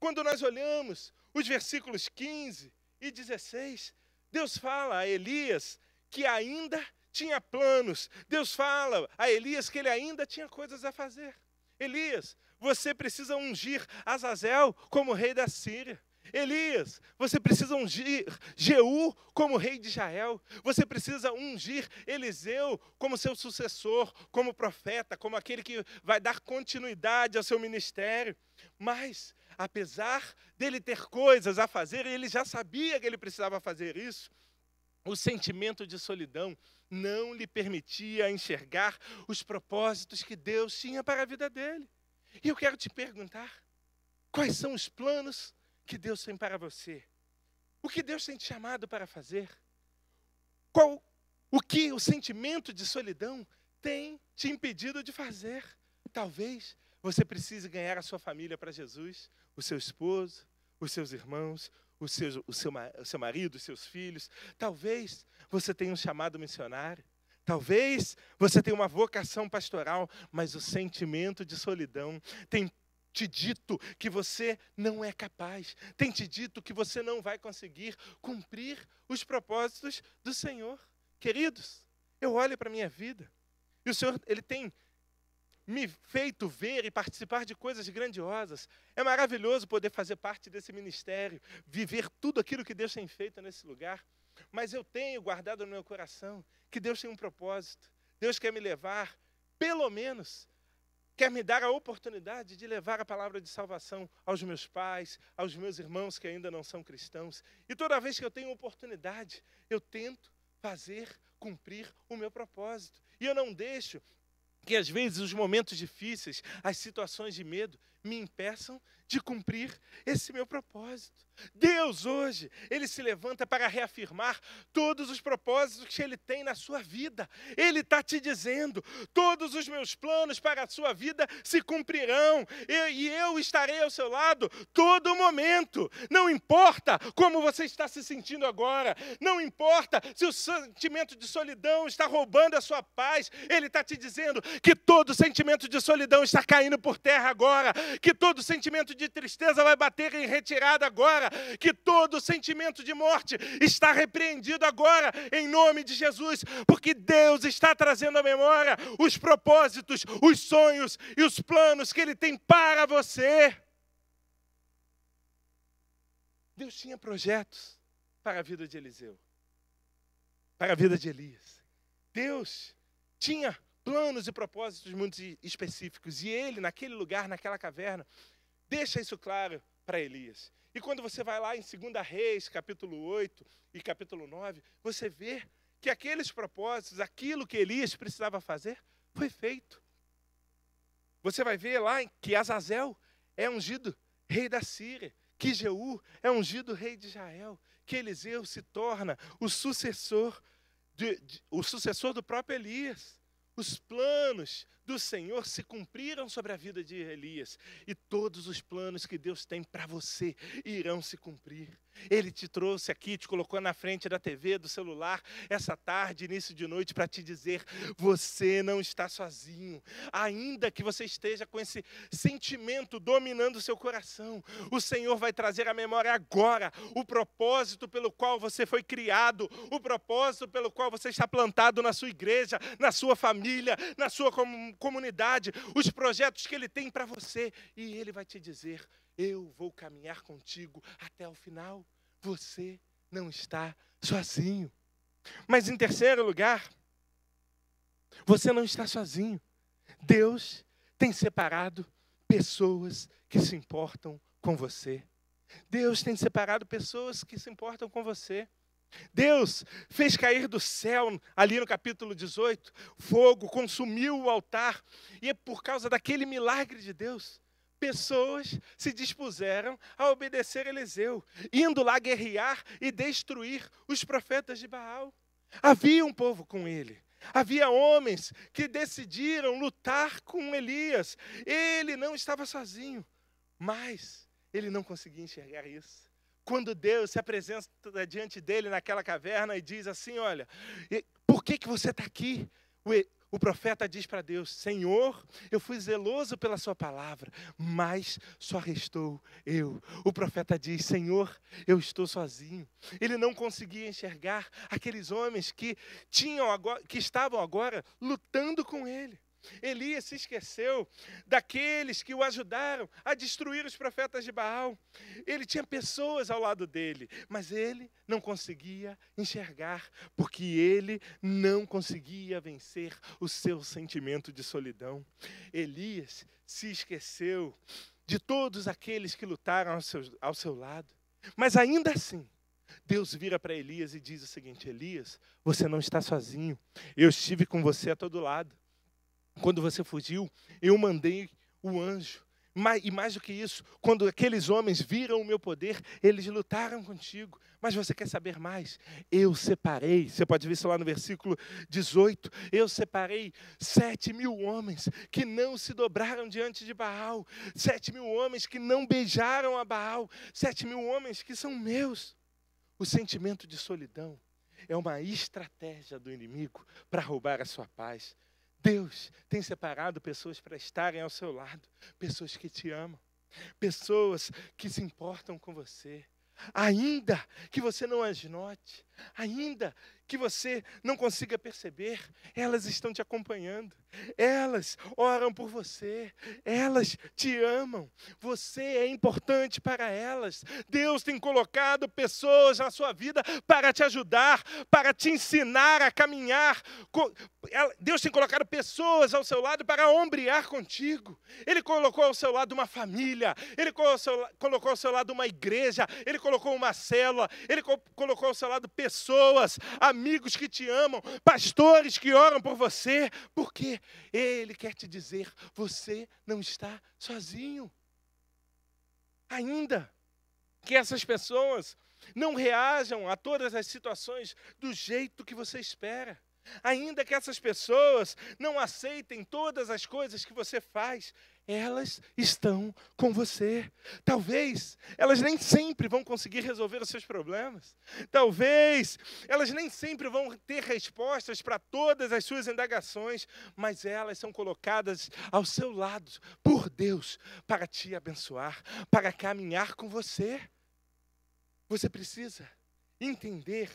Quando nós olhamos os versículos 15 e 16, Deus fala a Elias que ainda tinha planos. Deus fala a Elias que ele ainda tinha coisas a fazer. Elias, você precisa ungir Azazel como rei da Síria. Elias, você precisa ungir Jeú como rei de Israel. Você precisa ungir Eliseu como seu sucessor, como profeta, como aquele que vai dar continuidade ao seu ministério. Mas, apesar dele ter coisas a fazer, ele já sabia que ele precisava fazer isso. O sentimento de solidão não lhe permitia enxergar os propósitos que Deus tinha para a vida dele. E eu quero te perguntar: quais são os planos que Deus tem para você? O que Deus tem te chamado para fazer? Qual o que o sentimento de solidão tem te impedido de fazer? Talvez você precise ganhar a sua família para Jesus, o seu esposo, os seus irmãos, o seu, o, seu, o seu marido, os seus filhos. Talvez você tenha um chamado missionário. Talvez você tenha uma vocação pastoral, mas o sentimento de solidão tem te dito que você não é capaz, tem te dito que você não vai conseguir cumprir os propósitos do Senhor. Queridos, eu olho para a minha vida e o Senhor, Ele tem me feito ver e participar de coisas grandiosas. É maravilhoso poder fazer parte desse ministério, viver tudo aquilo que Deus tem feito nesse lugar. Mas eu tenho guardado no meu coração que Deus tem um propósito. Deus quer me levar, pelo menos, quer me dar a oportunidade de levar a palavra de salvação aos meus pais, aos meus irmãos que ainda não são cristãos. E toda vez que eu tenho oportunidade, eu tento fazer cumprir o meu propósito. E eu não deixo que às vezes os momentos difíceis, as situações de medo, me impeçam de cumprir esse meu propósito. Deus hoje, ele se levanta para reafirmar todos os propósitos que ele tem na sua vida. Ele está te dizendo: todos os meus planos para a sua vida se cumprirão, e eu estarei ao seu lado todo momento. Não importa como você está se sentindo agora, não importa se o sentimento de solidão está roubando a sua paz, ele está te dizendo que todo sentimento de solidão está caindo por terra agora, que todo sentimento de tristeza vai bater em retirada agora, que todo sentimento de morte está repreendido agora, em nome de Jesus, porque Deus está trazendo à memória os propósitos, os sonhos e os planos que Ele tem para você. Deus tinha projetos para a vida de Eliseu, para a vida de Elias. Deus tinha planos e propósitos muito específicos. E ele, naquele lugar, naquela caverna, deixa isso claro para Elias. E quando você vai lá em 2 Reis, capítulo 8 e capítulo 9, você vê que aqueles propósitos, aquilo que Elias precisava fazer, foi feito. Você vai ver lá que Azazel é ungido rei da Síria, que Jeú é ungido rei de Israel, que Eliseu se torna o sucessor, de, de, o sucessor do próprio Elias. Os planos do Senhor se cumpriram sobre a vida de Elias, e todos os planos que Deus tem para você irão se cumprir. Ele te trouxe aqui, te colocou na frente da TV, do celular, essa tarde, início de noite, para te dizer: você não está sozinho. Ainda que você esteja com esse sentimento dominando o seu coração, o Senhor vai trazer à memória agora o propósito pelo qual você foi criado, o propósito pelo qual você está plantado na sua igreja, na sua família, na sua comunidade, os projetos que Ele tem para você. E Ele vai te dizer: Eu vou caminhar contigo até o final. Você não está sozinho. Mas em terceiro lugar, você não está sozinho. Deus tem separado pessoas que se importam com você. Deus tem separado pessoas que se importam com você. Deus fez cair do céu, ali no capítulo 18, fogo, consumiu o altar, e é por causa daquele milagre de Deus. Pessoas se dispuseram a obedecer Eliseu, indo lá guerrear e destruir os profetas de Baal. Havia um povo com ele, Havia homens que decidiram lutar com Elias. Ele não estava sozinho, mas ele não conseguia enxergar isso. Quando Deus se apresenta diante dele naquela caverna e diz assim: Olha, por que, que você está aqui? O profeta diz para Deus: Senhor, eu fui zeloso pela Sua palavra, mas só restou eu. O profeta diz: Senhor, eu estou sozinho. Ele não conseguia enxergar aqueles homens que tinham agora, que estavam agora lutando com ele. Elias se esqueceu daqueles que o ajudaram a destruir os profetas de Baal. Ele tinha pessoas ao lado dele, mas ele não conseguia enxergar, porque ele não conseguia vencer o seu sentimento de solidão. Elias se esqueceu de todos aqueles que lutaram ao seu, ao seu lado, mas ainda assim, Deus vira para Elias e diz o seguinte: Elias, você não está sozinho, eu estive com você a todo lado. Quando você fugiu, eu mandei o anjo. E mais do que isso, quando aqueles homens viram o meu poder, eles lutaram contigo. Mas você quer saber mais? Eu separei, você pode ver isso lá no versículo 18. Eu separei sete mil homens que não se dobraram diante de Baal, sete mil homens que não beijaram a Baal, sete mil homens que são meus. O sentimento de solidão é uma estratégia do inimigo para roubar a sua paz. Deus tem separado pessoas para estarem ao seu lado, pessoas que te amam, pessoas que se importam com você, ainda que você não as note, ainda que você não consiga perceber, elas estão te acompanhando, elas oram por você, elas te amam, você é importante para elas. Deus tem colocado pessoas na sua vida para te ajudar, para te ensinar a caminhar. Deus tem colocado pessoas ao seu lado para ombrear contigo. Ele colocou ao seu lado uma família, ele colocou ao seu lado uma igreja, ele colocou uma célula, ele colocou ao seu lado pessoas, amigos amigos que te amam, pastores que oram por você, porque Ele quer te dizer: você não está sozinho. Ainda que essas pessoas não reajam a todas as situações do jeito que você espera. Ainda que essas pessoas não aceitem todas as coisas que você faz, elas estão com você. Talvez elas nem sempre vão conseguir resolver os seus problemas. Talvez elas nem sempre vão ter respostas para todas as suas indagações, mas elas são colocadas ao seu lado por Deus para te abençoar, para caminhar com você. Você precisa entender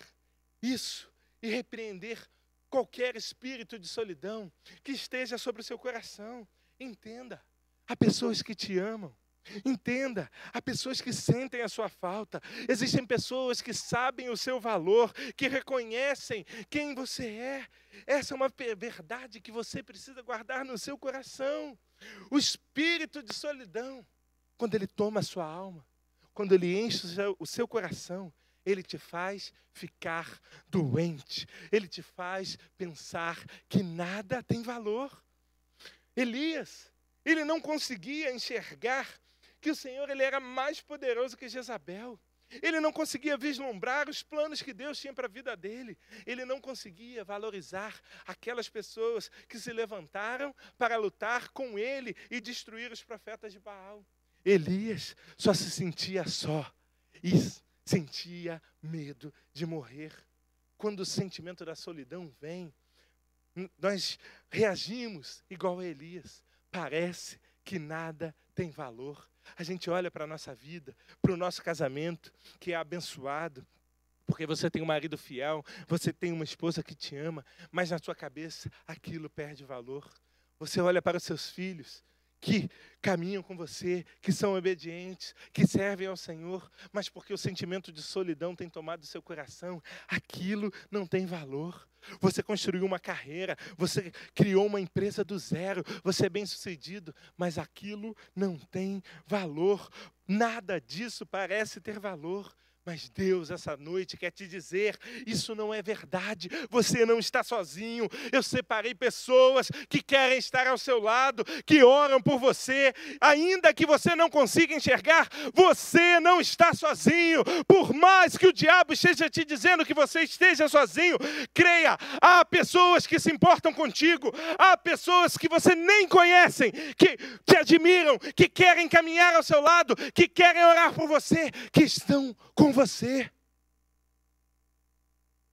isso e repreender qualquer espírito de solidão que esteja sobre o seu coração. Entenda. Há pessoas que te amam. Entenda, há pessoas que sentem a sua falta, existem pessoas que sabem o seu valor, que reconhecem quem você é. Essa é uma verdade que você precisa guardar no seu coração. O espírito de solidão, quando ele toma a sua alma, quando ele enche o seu, coração, ele te faz ficar doente, ele te faz pensar que nada tem valor. Elias, ele não conseguia enxergar que o Senhor ele era mais poderoso que Jezabel. Ele não conseguia vislumbrar os planos que Deus tinha para a vida dele. Ele não conseguia valorizar aquelas pessoas que se levantaram para lutar com ele e destruir os profetas de Baal. Elias só se sentia só e sentia medo de morrer. Quando o sentimento da solidão vem, nós reagimos igual a Elias parece que nada tem valor. A gente olha para a nossa vida, para o nosso casamento, que é abençoado, porque você tem um marido fiel, você tem uma esposa que te ama, mas na sua cabeça aquilo perde valor. Você olha para os seus filhos que caminham com você, que são obedientes, que servem ao Senhor, mas porque o sentimento de solidão tem tomado seu coração, aquilo não tem valor. Você construiu uma carreira, você criou uma empresa do zero, você é bem-sucedido, mas aquilo não tem valor. Nada disso parece ter valor. Mas Deus, essa noite, quer te dizer: isso não é verdade, você não está sozinho. Eu separei pessoas que querem estar ao seu lado, que oram por você, ainda que você não consiga enxergar, você não está sozinho. Por mais que o diabo esteja te dizendo que você esteja sozinho, creia, há pessoas que se importam contigo, há pessoas que você nem conhecem, que te admiram, que querem caminhar ao seu lado, que querem orar por você, que estão com você.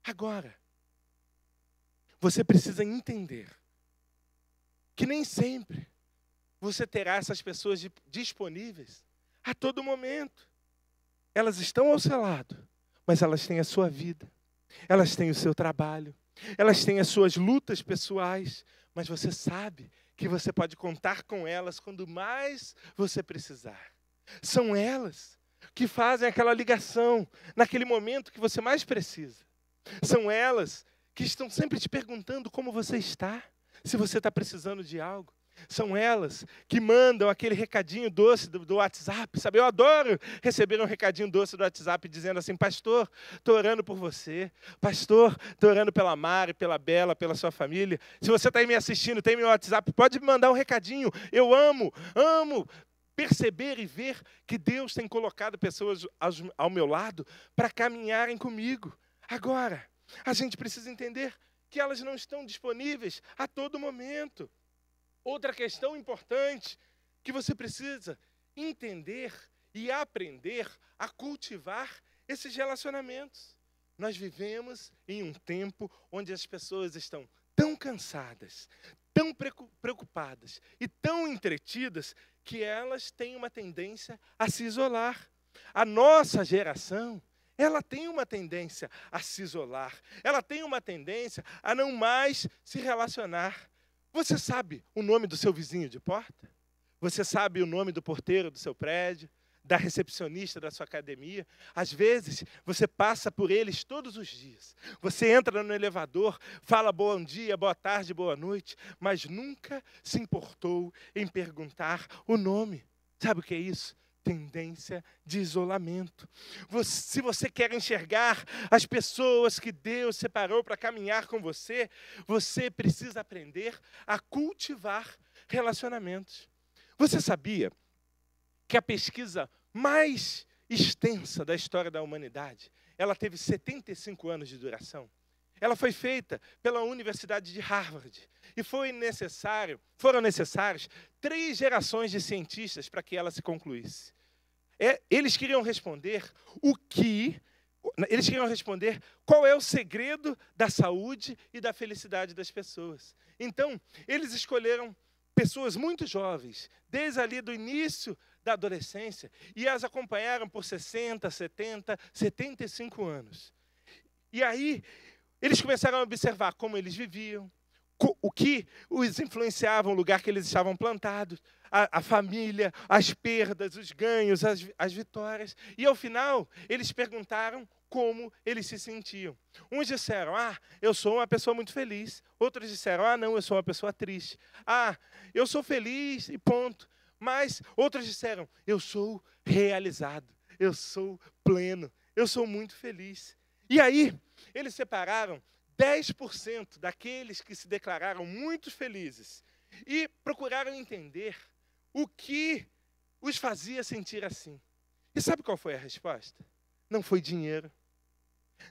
Agora, você precisa entender que nem sempre você terá essas pessoas di- disponíveis a todo momento. Elas estão ao seu lado, mas elas têm a sua vida, elas têm o seu trabalho, elas têm as suas lutas pessoais, mas você sabe que você pode contar com elas quando mais você precisar. São elas que fazem aquela ligação naquele momento que você mais precisa. São elas que estão sempre te perguntando como você está, se você está precisando de algo. São elas que mandam aquele recadinho doce do, do WhatsApp, sabe? Eu adoro receber um recadinho doce do WhatsApp dizendo assim: Pastor, estou orando por você. Pastor, estou orando pela Mari, pela Bela, pela sua família. Se você está aí me assistindo, tem meu WhatsApp, pode me mandar um recadinho. Eu amo, amo perceber e ver que Deus tem colocado pessoas ao meu lado para caminharem comigo. Agora, a gente precisa entender que elas não estão disponíveis a todo momento. Outra questão importante que você precisa entender e aprender a cultivar esses relacionamentos. Nós vivemos em um tempo onde as pessoas estão tão cansadas, tão preocupadas e tão entretidas que elas têm uma tendência a se isolar. A nossa geração, ela tem uma tendência a se isolar, ela tem uma tendência a não mais se relacionar. Você sabe o nome do seu vizinho de porta? Você sabe o nome do porteiro do seu prédio? Da recepcionista da sua academia? Às vezes, você passa por eles todos os dias. Você entra no elevador, fala bom dia, boa tarde, boa noite, mas nunca se importou em perguntar o nome. Sabe o que é isso? Tendência de isolamento. Se você quer enxergar as pessoas que Deus separou para caminhar com você, você precisa aprender a cultivar relacionamentos. Você sabia que a pesquisa mais extensa da história da humanidade, ela teve 75 anos de duração? Ela foi feita pela Universidade de Harvard e foi necessário, foram necessárias três gerações de cientistas para que ela se concluísse. É, eles queriam responder o que, eles queriam responder qual é o segredo da saúde e da felicidade das pessoas. Então, eles escolheram pessoas muito jovens, desde ali do início da adolescência, e as acompanharam por 60, 70, 75 anos. E aí, eles começaram a observar como eles viviam, o que os influenciava, o lugar que eles estavam plantados, a, a família, as perdas, os ganhos, as, as vitórias. E ao final, eles perguntaram como eles se sentiam. Uns disseram: Ah, eu sou uma pessoa muito feliz. Outros disseram: Ah, não, eu sou uma pessoa triste. Ah, eu sou feliz e ponto. Mas outros disseram: Eu sou realizado. Eu sou pleno. Eu sou muito feliz. E aí, eles separaram 10% daqueles que se declararam muito felizes e procuraram entender o que os fazia sentir assim. E sabe qual foi a resposta? Não foi dinheiro,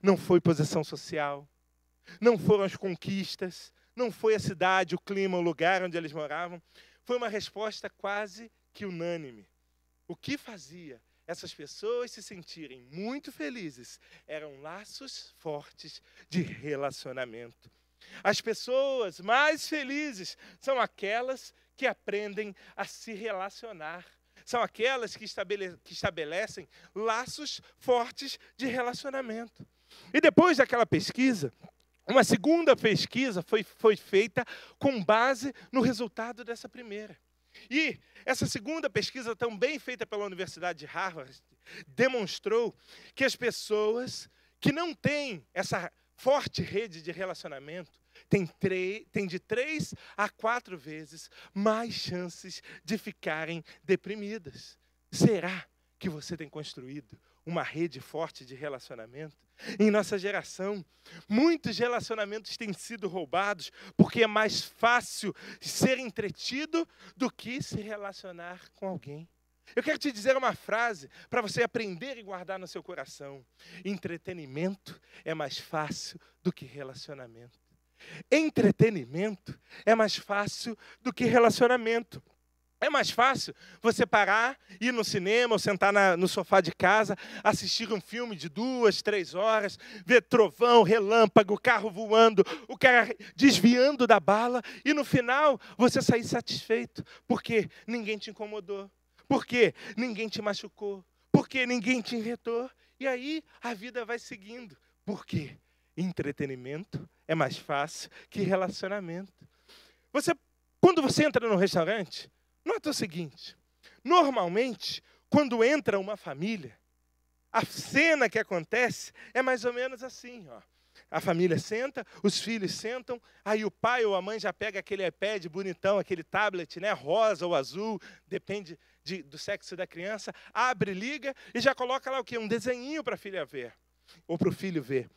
não foi posição social, não foram as conquistas, não foi a cidade, o clima, o lugar onde eles moravam. Foi uma resposta quase que unânime. O que fazia essas pessoas se sentirem muito felizes eram laços fortes de relacionamento. As pessoas mais felizes são aquelas que aprendem a se relacionar. São aquelas que, estabele que estabelecem laços fortes de relacionamento. E depois daquela pesquisa, Uma segunda pesquisa foi, foi feita com base no resultado dessa primeira. E essa segunda pesquisa, também feita pela Universidade de Harvard, demonstrou que as pessoas que não têm essa forte rede de relacionamento têm, têm de três a quatro vezes mais chances de ficarem deprimidas. Será que você tem construído uma rede forte de relacionamento? Em nossa geração, muitos relacionamentos têm sido roubados porque é mais fácil ser entretido do que se relacionar com alguém. Eu quero te dizer uma frase para você aprender e guardar no seu coração: entretenimento é mais fácil do que relacionamento. Entretenimento é mais fácil do que relacionamento. É mais fácil você parar, ir no cinema ou sentar na, no sofá de casa, assistir um filme de duas, três horas, ver trovão, relâmpago, carro voando, o cara desviando da bala e no final você sair satisfeito, porque ninguém te incomodou, porque ninguém te machucou, porque ninguém te enretou. E aí a vida vai seguindo. Por quê? Entretenimento é mais fácil que relacionamento. Você, quando você entra no restaurante, Nota o seguinte: normalmente, quando entra uma família, a cena que acontece é mais ou menos assim, ó. A família senta, os filhos sentam, aí o pai ou a mãe já pega aquele iPad bonitão, aquele tablet, né, rosa ou azul, depende de, do sexo da criança, abre, liga e já coloca lá o quê? Um desenhinho para a filha ver, ou para o filho ver.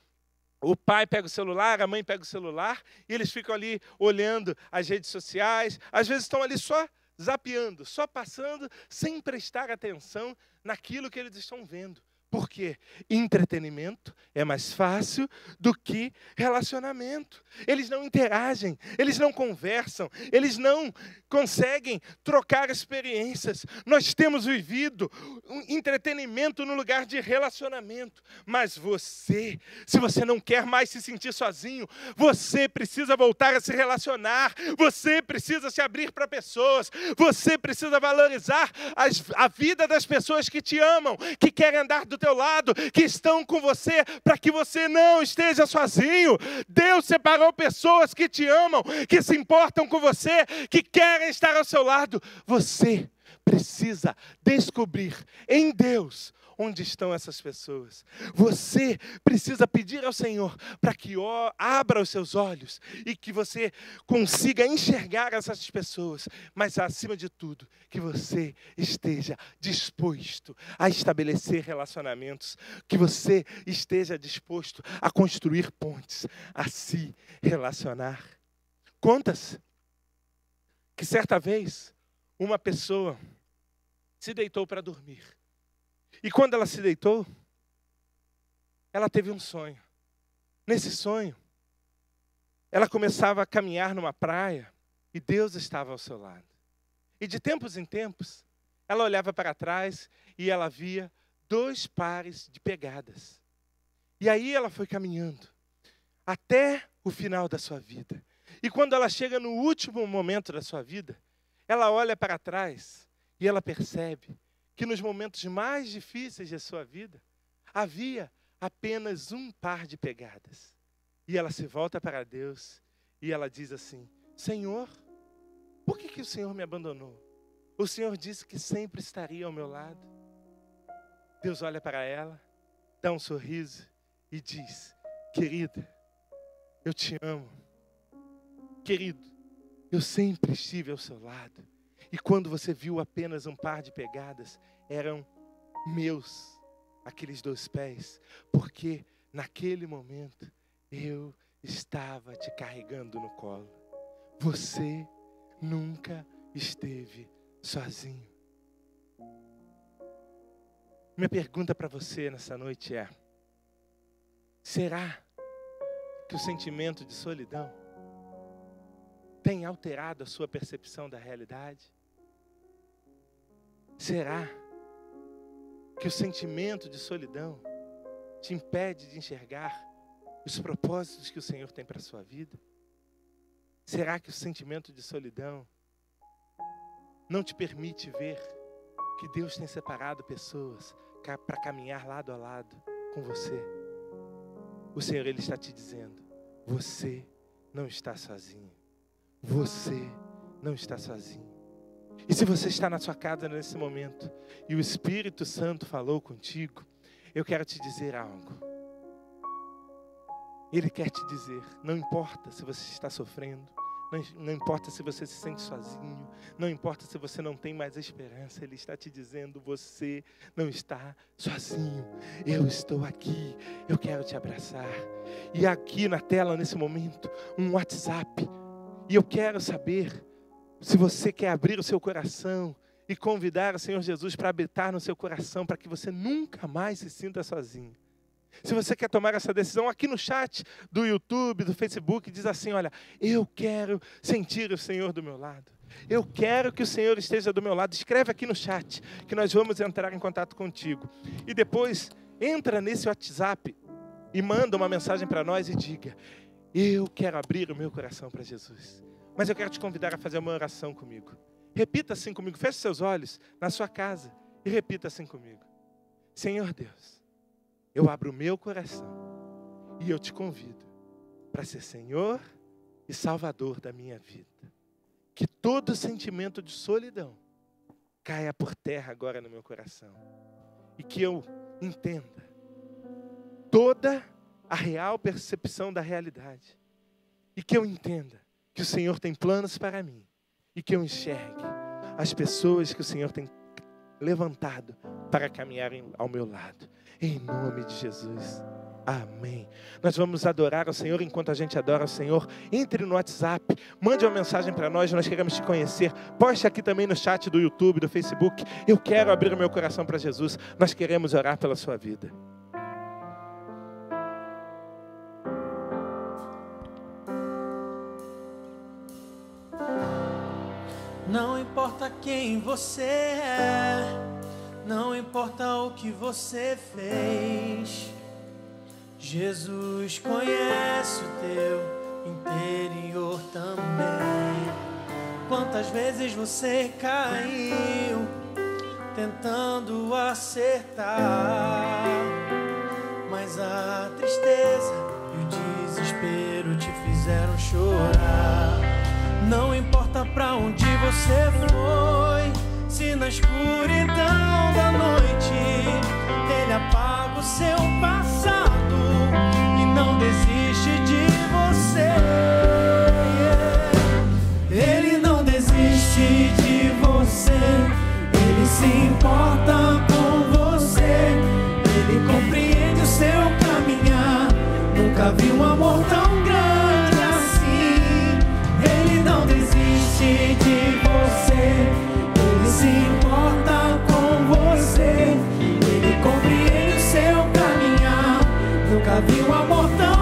O pai pega o celular, a mãe pega o celular, e eles ficam ali olhando as redes sociais, às vezes estão ali só zapeando, só passando, sem prestar atenção naquilo que eles estão vendo. Porque entretenimento é mais fácil do que relacionamento. Eles não interagem, eles não conversam, eles não conseguem trocar experiências. Nós temos vivido um entretenimento no lugar de relacionamento. Mas você, se você não quer mais se sentir sozinho, você precisa voltar a se relacionar, você precisa se abrir para pessoas, você precisa valorizar as, a vida das pessoas que te amam, que querem andar do teu lado, que estão com você, para que você não esteja sozinho. Deus separou pessoas que te amam, que se importam com você, que querem estar ao seu lado. Você precisa descobrir em Deus onde estão essas pessoas. Você precisa pedir ao Senhor para que abra os seus olhos e que você consiga enxergar essas pessoas, mas acima de tudo, que você esteja disposto a estabelecer relacionamentos, que você esteja disposto a construir pontes, a se relacionar. Contas que certa vez uma pessoa se deitou para dormir e quando ela se deitou, ela teve um sonho. Nesse sonho, ela começava a caminhar numa praia e Deus estava ao seu lado. E de tempos em tempos, ela olhava para trás e ela via dois pares de pegadas. E aí ela foi caminhando até o final da sua vida. E quando ela chega no último momento da sua vida, ela olha para trás e ela percebe que nos momentos mais difíceis da sua vida havia apenas um par de pegadas. E ela se volta para Deus e ela diz assim: Senhor, por que, que o Senhor me abandonou? O Senhor disse que sempre estaria ao meu lado. Deus olha para ela, dá um sorriso e diz: Querida, eu te amo. Querido, eu sempre estive ao seu lado. E quando você viu apenas um par de pegadas, eram meus aqueles dois pés, porque naquele momento eu estava te carregando no colo. Você nunca esteve sozinho. Minha pergunta para você nessa noite é: será que o sentimento de solidão tem alterado a sua percepção da realidade? Será que o sentimento de solidão te impede de enxergar os propósitos que o Senhor tem para a sua vida? Será que o sentimento de solidão não te permite ver que Deus tem separado pessoas para caminhar lado a lado com você? O Senhor ele está te dizendo: Você não está sozinho. Você não está sozinho. E se você está na sua casa nesse momento e o Espírito Santo falou contigo, eu quero te dizer algo. Ele quer te dizer: não importa se você está sofrendo, não, não, importa se você se sente sozinho, não importa se você não tem mais esperança, Ele está te dizendo: você não está sozinho, eu estou aqui, eu quero te abraçar. E aqui na tela, nesse momento, um WhatsApp, e eu quero saber se você quer abrir o seu coração e convidar o Senhor Jesus para habitar no seu coração, para que você nunca mais se sinta sozinho. Se você quer tomar essa decisão, aqui no chat do YouTube, do Facebook, diz assim: Olha, eu quero sentir o Senhor do meu lado. Eu quero que o Senhor esteja do meu lado. Escreve aqui no chat que nós vamos entrar em contato contigo. E depois entra nesse WhatsApp e manda uma mensagem para nós e diga: Eu quero abrir o meu coração para Jesus. Mas eu quero te convidar a fazer uma oração comigo. Repita assim comigo. Feche seus olhos na sua casa e repita assim comigo. Senhor Deus, eu abro o meu coração e eu te convido para ser Senhor e Salvador da minha vida. Que todo sentimento de solidão caia por terra agora no meu coração e que eu entenda toda a real percepção da realidade e que eu entenda que o Senhor tem planos para mim e que eu enxergue as pessoas que o Senhor tem levantado para caminharem ao meu lado. Em nome de Jesus. Amém. Nós vamos adorar ao Senhor enquanto a gente adora ao Senhor. Entre no WhatsApp, mande uma mensagem para nós, nós queremos te conhecer. Poste aqui também no chat do YouTube, do Facebook. Eu quero abrir o meu coração para Jesus. Nós queremos orar pela sua vida. Não importa quem você é, não importa o que você fez. Jesus conhece o teu interior também. Quantas vezes você caiu tentando acertar, mas a tristeza e o desespero te fizeram chorar. Não importa pra onde você foi, se na escuridão da noite ele apaga o seu passado e não desiste de você. Ele não desiste de você, ele se importa com você, ele compreende o seu caminhar. Nunca vi um amor tão de você, ele se importa com você, ele compreende o seu caminhar. Nunca vi um amor tão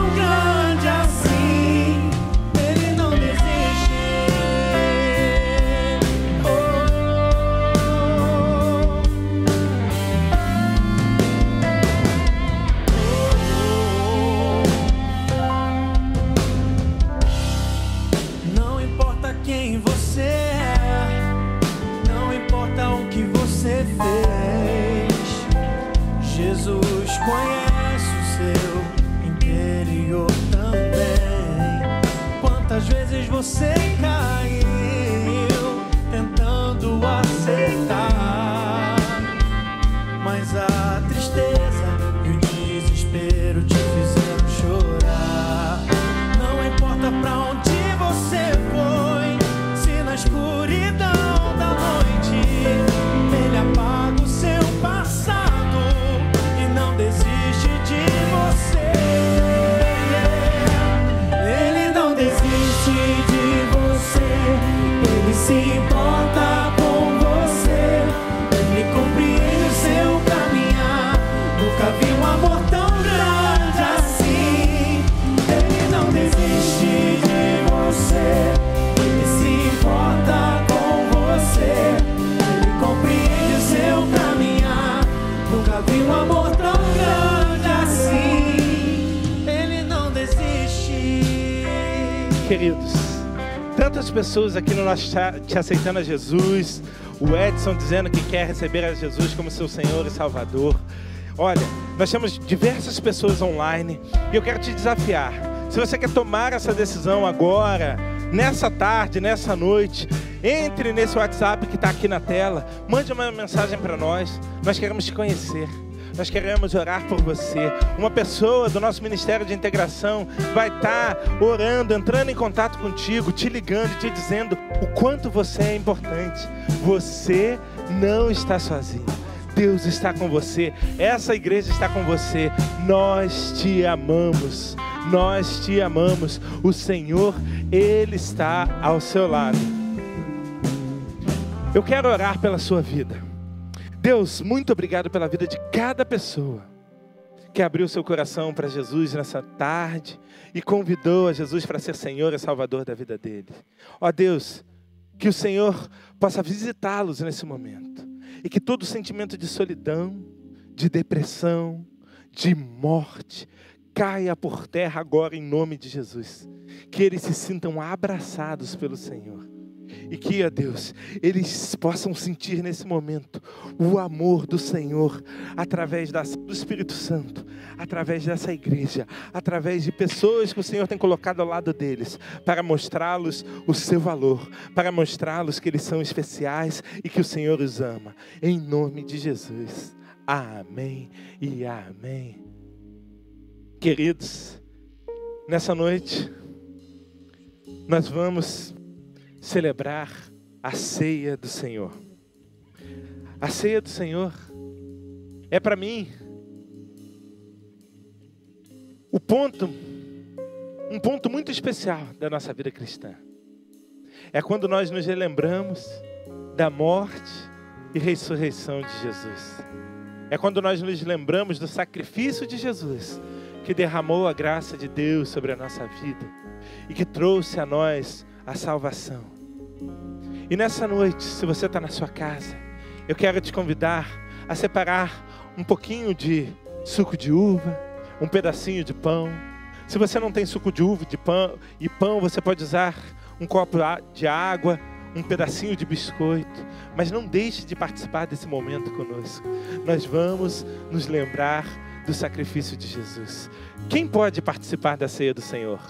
pessoas aqui no nosso chat aceitando a Jesus, o Edson dizendo que quer receber a Jesus como seu Senhor e Salvador. Olha, nós temos diversas pessoas online e eu quero te desafiar. Se você quer tomar essa decisão agora, nessa tarde, nessa noite, entre nesse WhatsApp que está aqui na tela, mande uma mensagem para nós. Nós queremos te conhecer. Nós queremos orar por você. Uma pessoa do nosso Ministério de Integração vai estar orando, entrando em contato contigo, te ligando, te dizendo o quanto você é importante. Você não está sozinho. Deus está com você. Essa igreja está com você. Nós te amamos. Nós te amamos. O Senhor, Ele está ao seu lado. Eu quero orar pela sua vida. Deus, muito obrigado pela vida de cada pessoa que abriu seu coração para Jesus nessa tarde e convidou a Jesus para ser Senhor e Salvador da vida dele. Ó Deus, que o Senhor possa visitá-los nesse momento e que todo sentimento de solidão, de depressão, de morte caia por terra agora em nome de Jesus. Que eles se sintam abraçados pelo Senhor. E que, ó Deus, eles possam sentir nesse momento o amor do Senhor através da, do Espírito Santo, através dessa igreja, através de pessoas que o Senhor tem colocado ao lado deles, para mostrá-los o seu valor, para mostrá-los que eles são especiais e que o Senhor os ama. Em nome de Jesus. Amém e amém. Queridos, nessa noite, nós vamos celebrar a ceia do Senhor. A ceia do Senhor é para mim o ponto, um ponto muito especial da nossa vida cristã. É quando nós nos relembramos da morte e ressurreição de Jesus. É quando nós nos lembramos do sacrifício de Jesus, que derramou a graça de Deus sobre a nossa vida e que trouxe a nós a salvação. E nessa noite, se você está na sua casa, eu quero te convidar a separar um pouquinho de suco de uva, um pedacinho de pão. Se você não tem suco de uva de pão, e pão, você pode usar um copo de água, um pedacinho de biscoito. Mas não deixe de participar desse momento conosco. Nós vamos nos lembrar do sacrifício de Jesus. Quem pode participar da ceia do Senhor?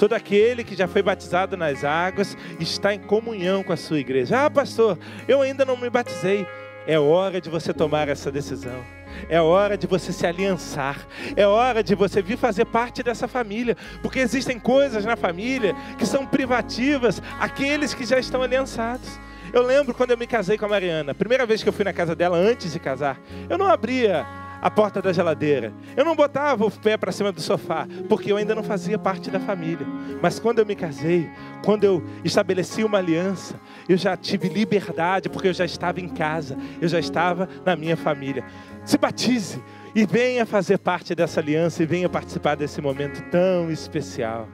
Todo aquele que já foi batizado nas águas está em comunhão com a sua igreja. Ah, pastor, eu ainda não me batizei. É hora de você tomar essa decisão. É hora de você se aliançar. É hora de você vir fazer parte dessa família. Porque existem coisas na família que são privativas àqueles que já estão aliançados. Eu lembro quando eu me casei com a Mariana, primeira vez que eu fui na casa dela antes de casar, eu não abria a porta da geladeira. Eu não botava o pé para cima do sofá, porque eu ainda não fazia parte da família. Mas quando eu me casei, quando eu estabeleci uma aliança, eu já tive liberdade, porque eu já estava em casa, eu já estava na minha família. Se batize e venha fazer parte dessa aliança e venha participar desse momento tão especial.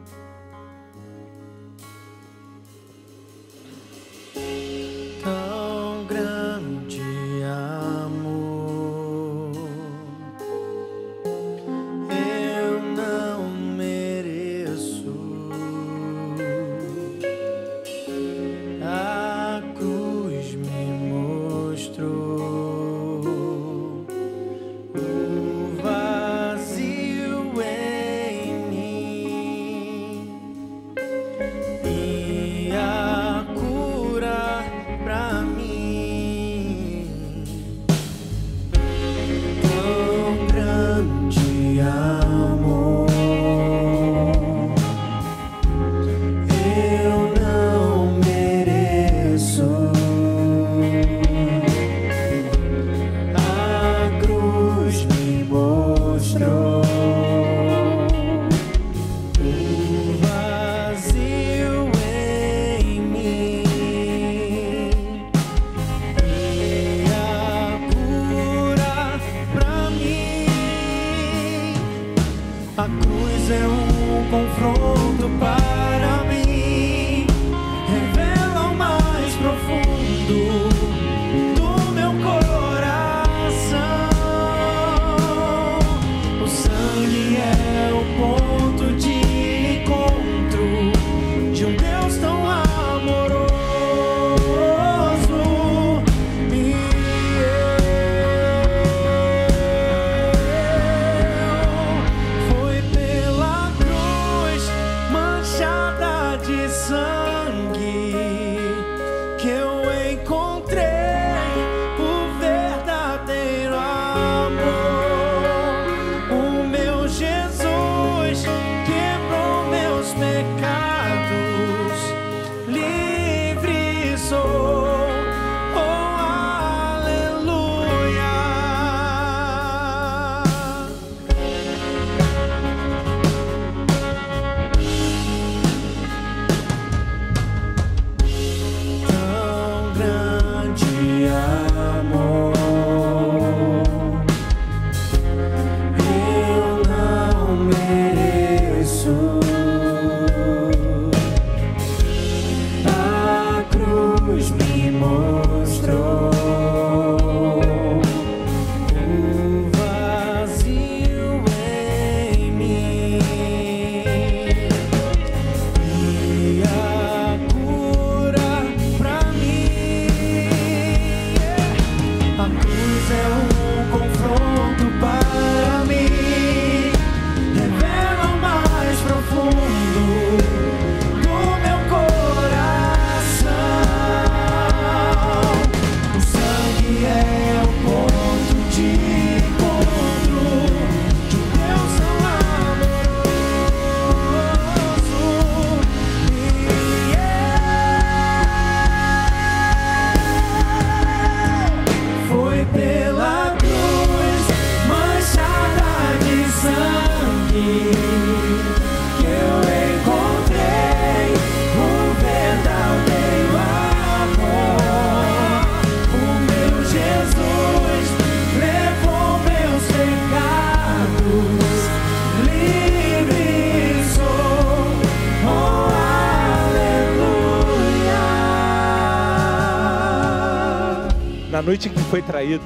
Noite em que foi traído,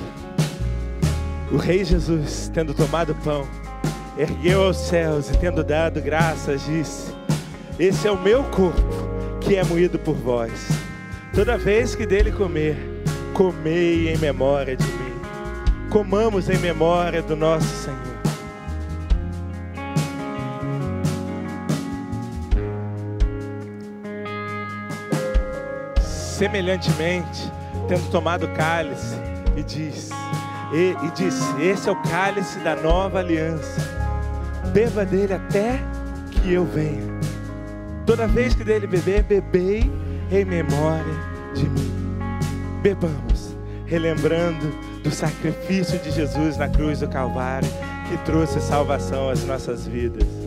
o Rei Jesus, tendo tomado o pão, ergueu aos céus e, tendo dado graças, disse: Esse é o meu corpo, que é moído por vós. Toda vez que dele comer, comei em memória de mim. Comamos em memória do nosso Senhor. Semelhantemente, tendo tomado o cálice, e diz, e, e Esse é o cálice da nova aliança. Beba dele até que eu venha. Toda vez que dele beber, bebei em memória de mim. Bebamos, relembrando do sacrifício de Jesus na cruz do Calvário, que trouxe salvação às nossas vidas.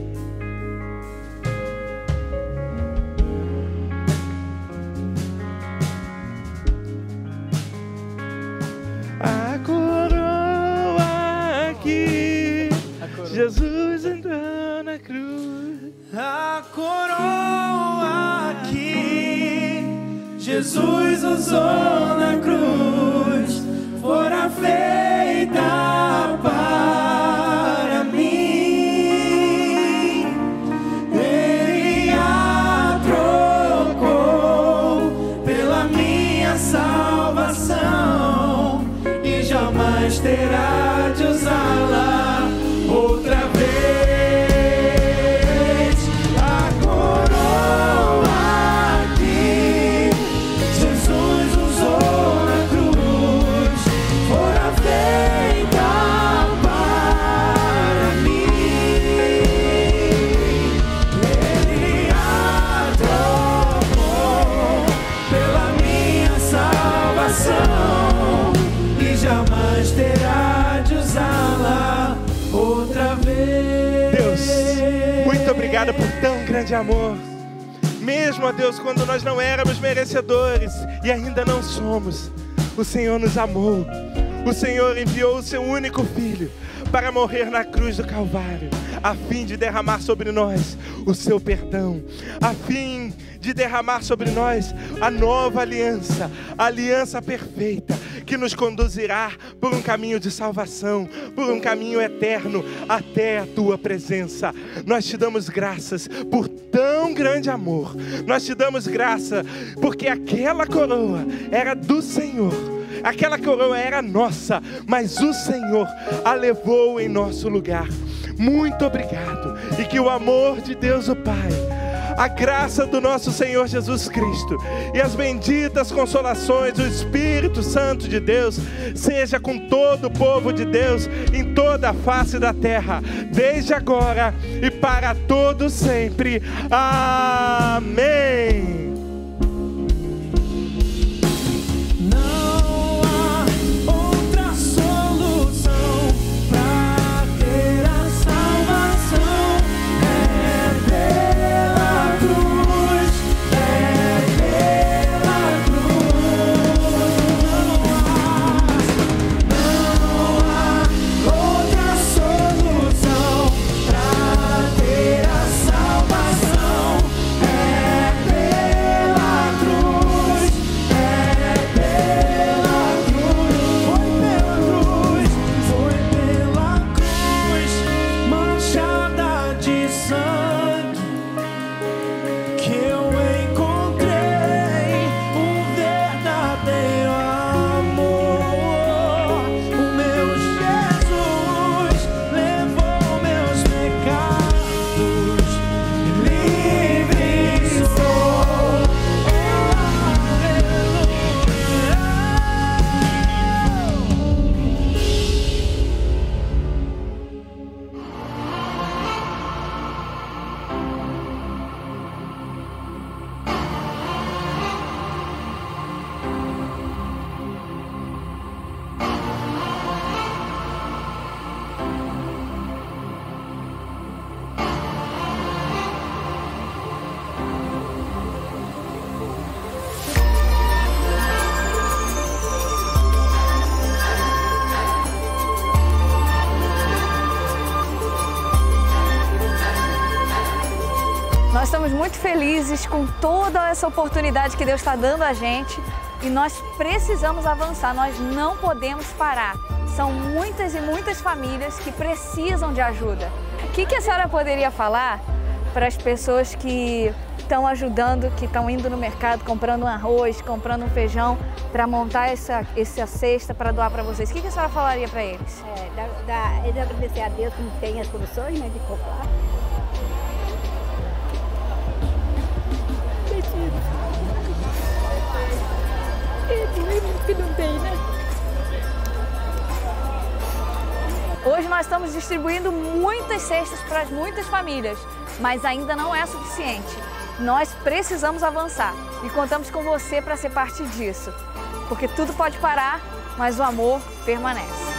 Grande amor. Mesmo, ó Deus, quando nós não éramos merecedores e ainda não somos, o Senhor nos amou. O Senhor enviou o seu único filho para morrer na cruz do Calvário, a fim de derramar sobre nós o seu perdão, a fim de derramar sobre nós a nova aliança, a aliança perfeita que nos conduzirá por um caminho de salvação, por um caminho eterno até a tua presença. Nós te damos graças por tão grande amor. Nós te damos graça porque aquela coroa era do Senhor. Aquela coroa era nossa, mas o Senhor a levou em nosso lugar. Muito obrigado. E que o amor de Deus, o Pai, a graça do nosso Senhor Jesus Cristo e as benditas consolações do Espírito Santo de Deus seja com todo o povo de Deus em toda a face da terra, desde agora e para todos sempre. Amém. Essa oportunidade que Deus está dando a gente e nós precisamos avançar, nós não podemos parar. São muitas e muitas famílias que precisam de ajuda. O que, que a senhora poderia falar para as pessoas que estão ajudando, que estão indo no mercado comprando um arroz, comprando um feijão para montar essa, essa cesta para doar para vocês? O que, que a senhora falaria para eles? É, da, da, eles agradecer a Deus que não tem as condições né, de comprar. Né? Hoje nós estamos distribuindo muitas cestas para muitas famílias, mas ainda não é suficiente. Nós precisamos avançar e contamos com você para ser parte disso. Porque tudo pode parar, mas o amor permanece.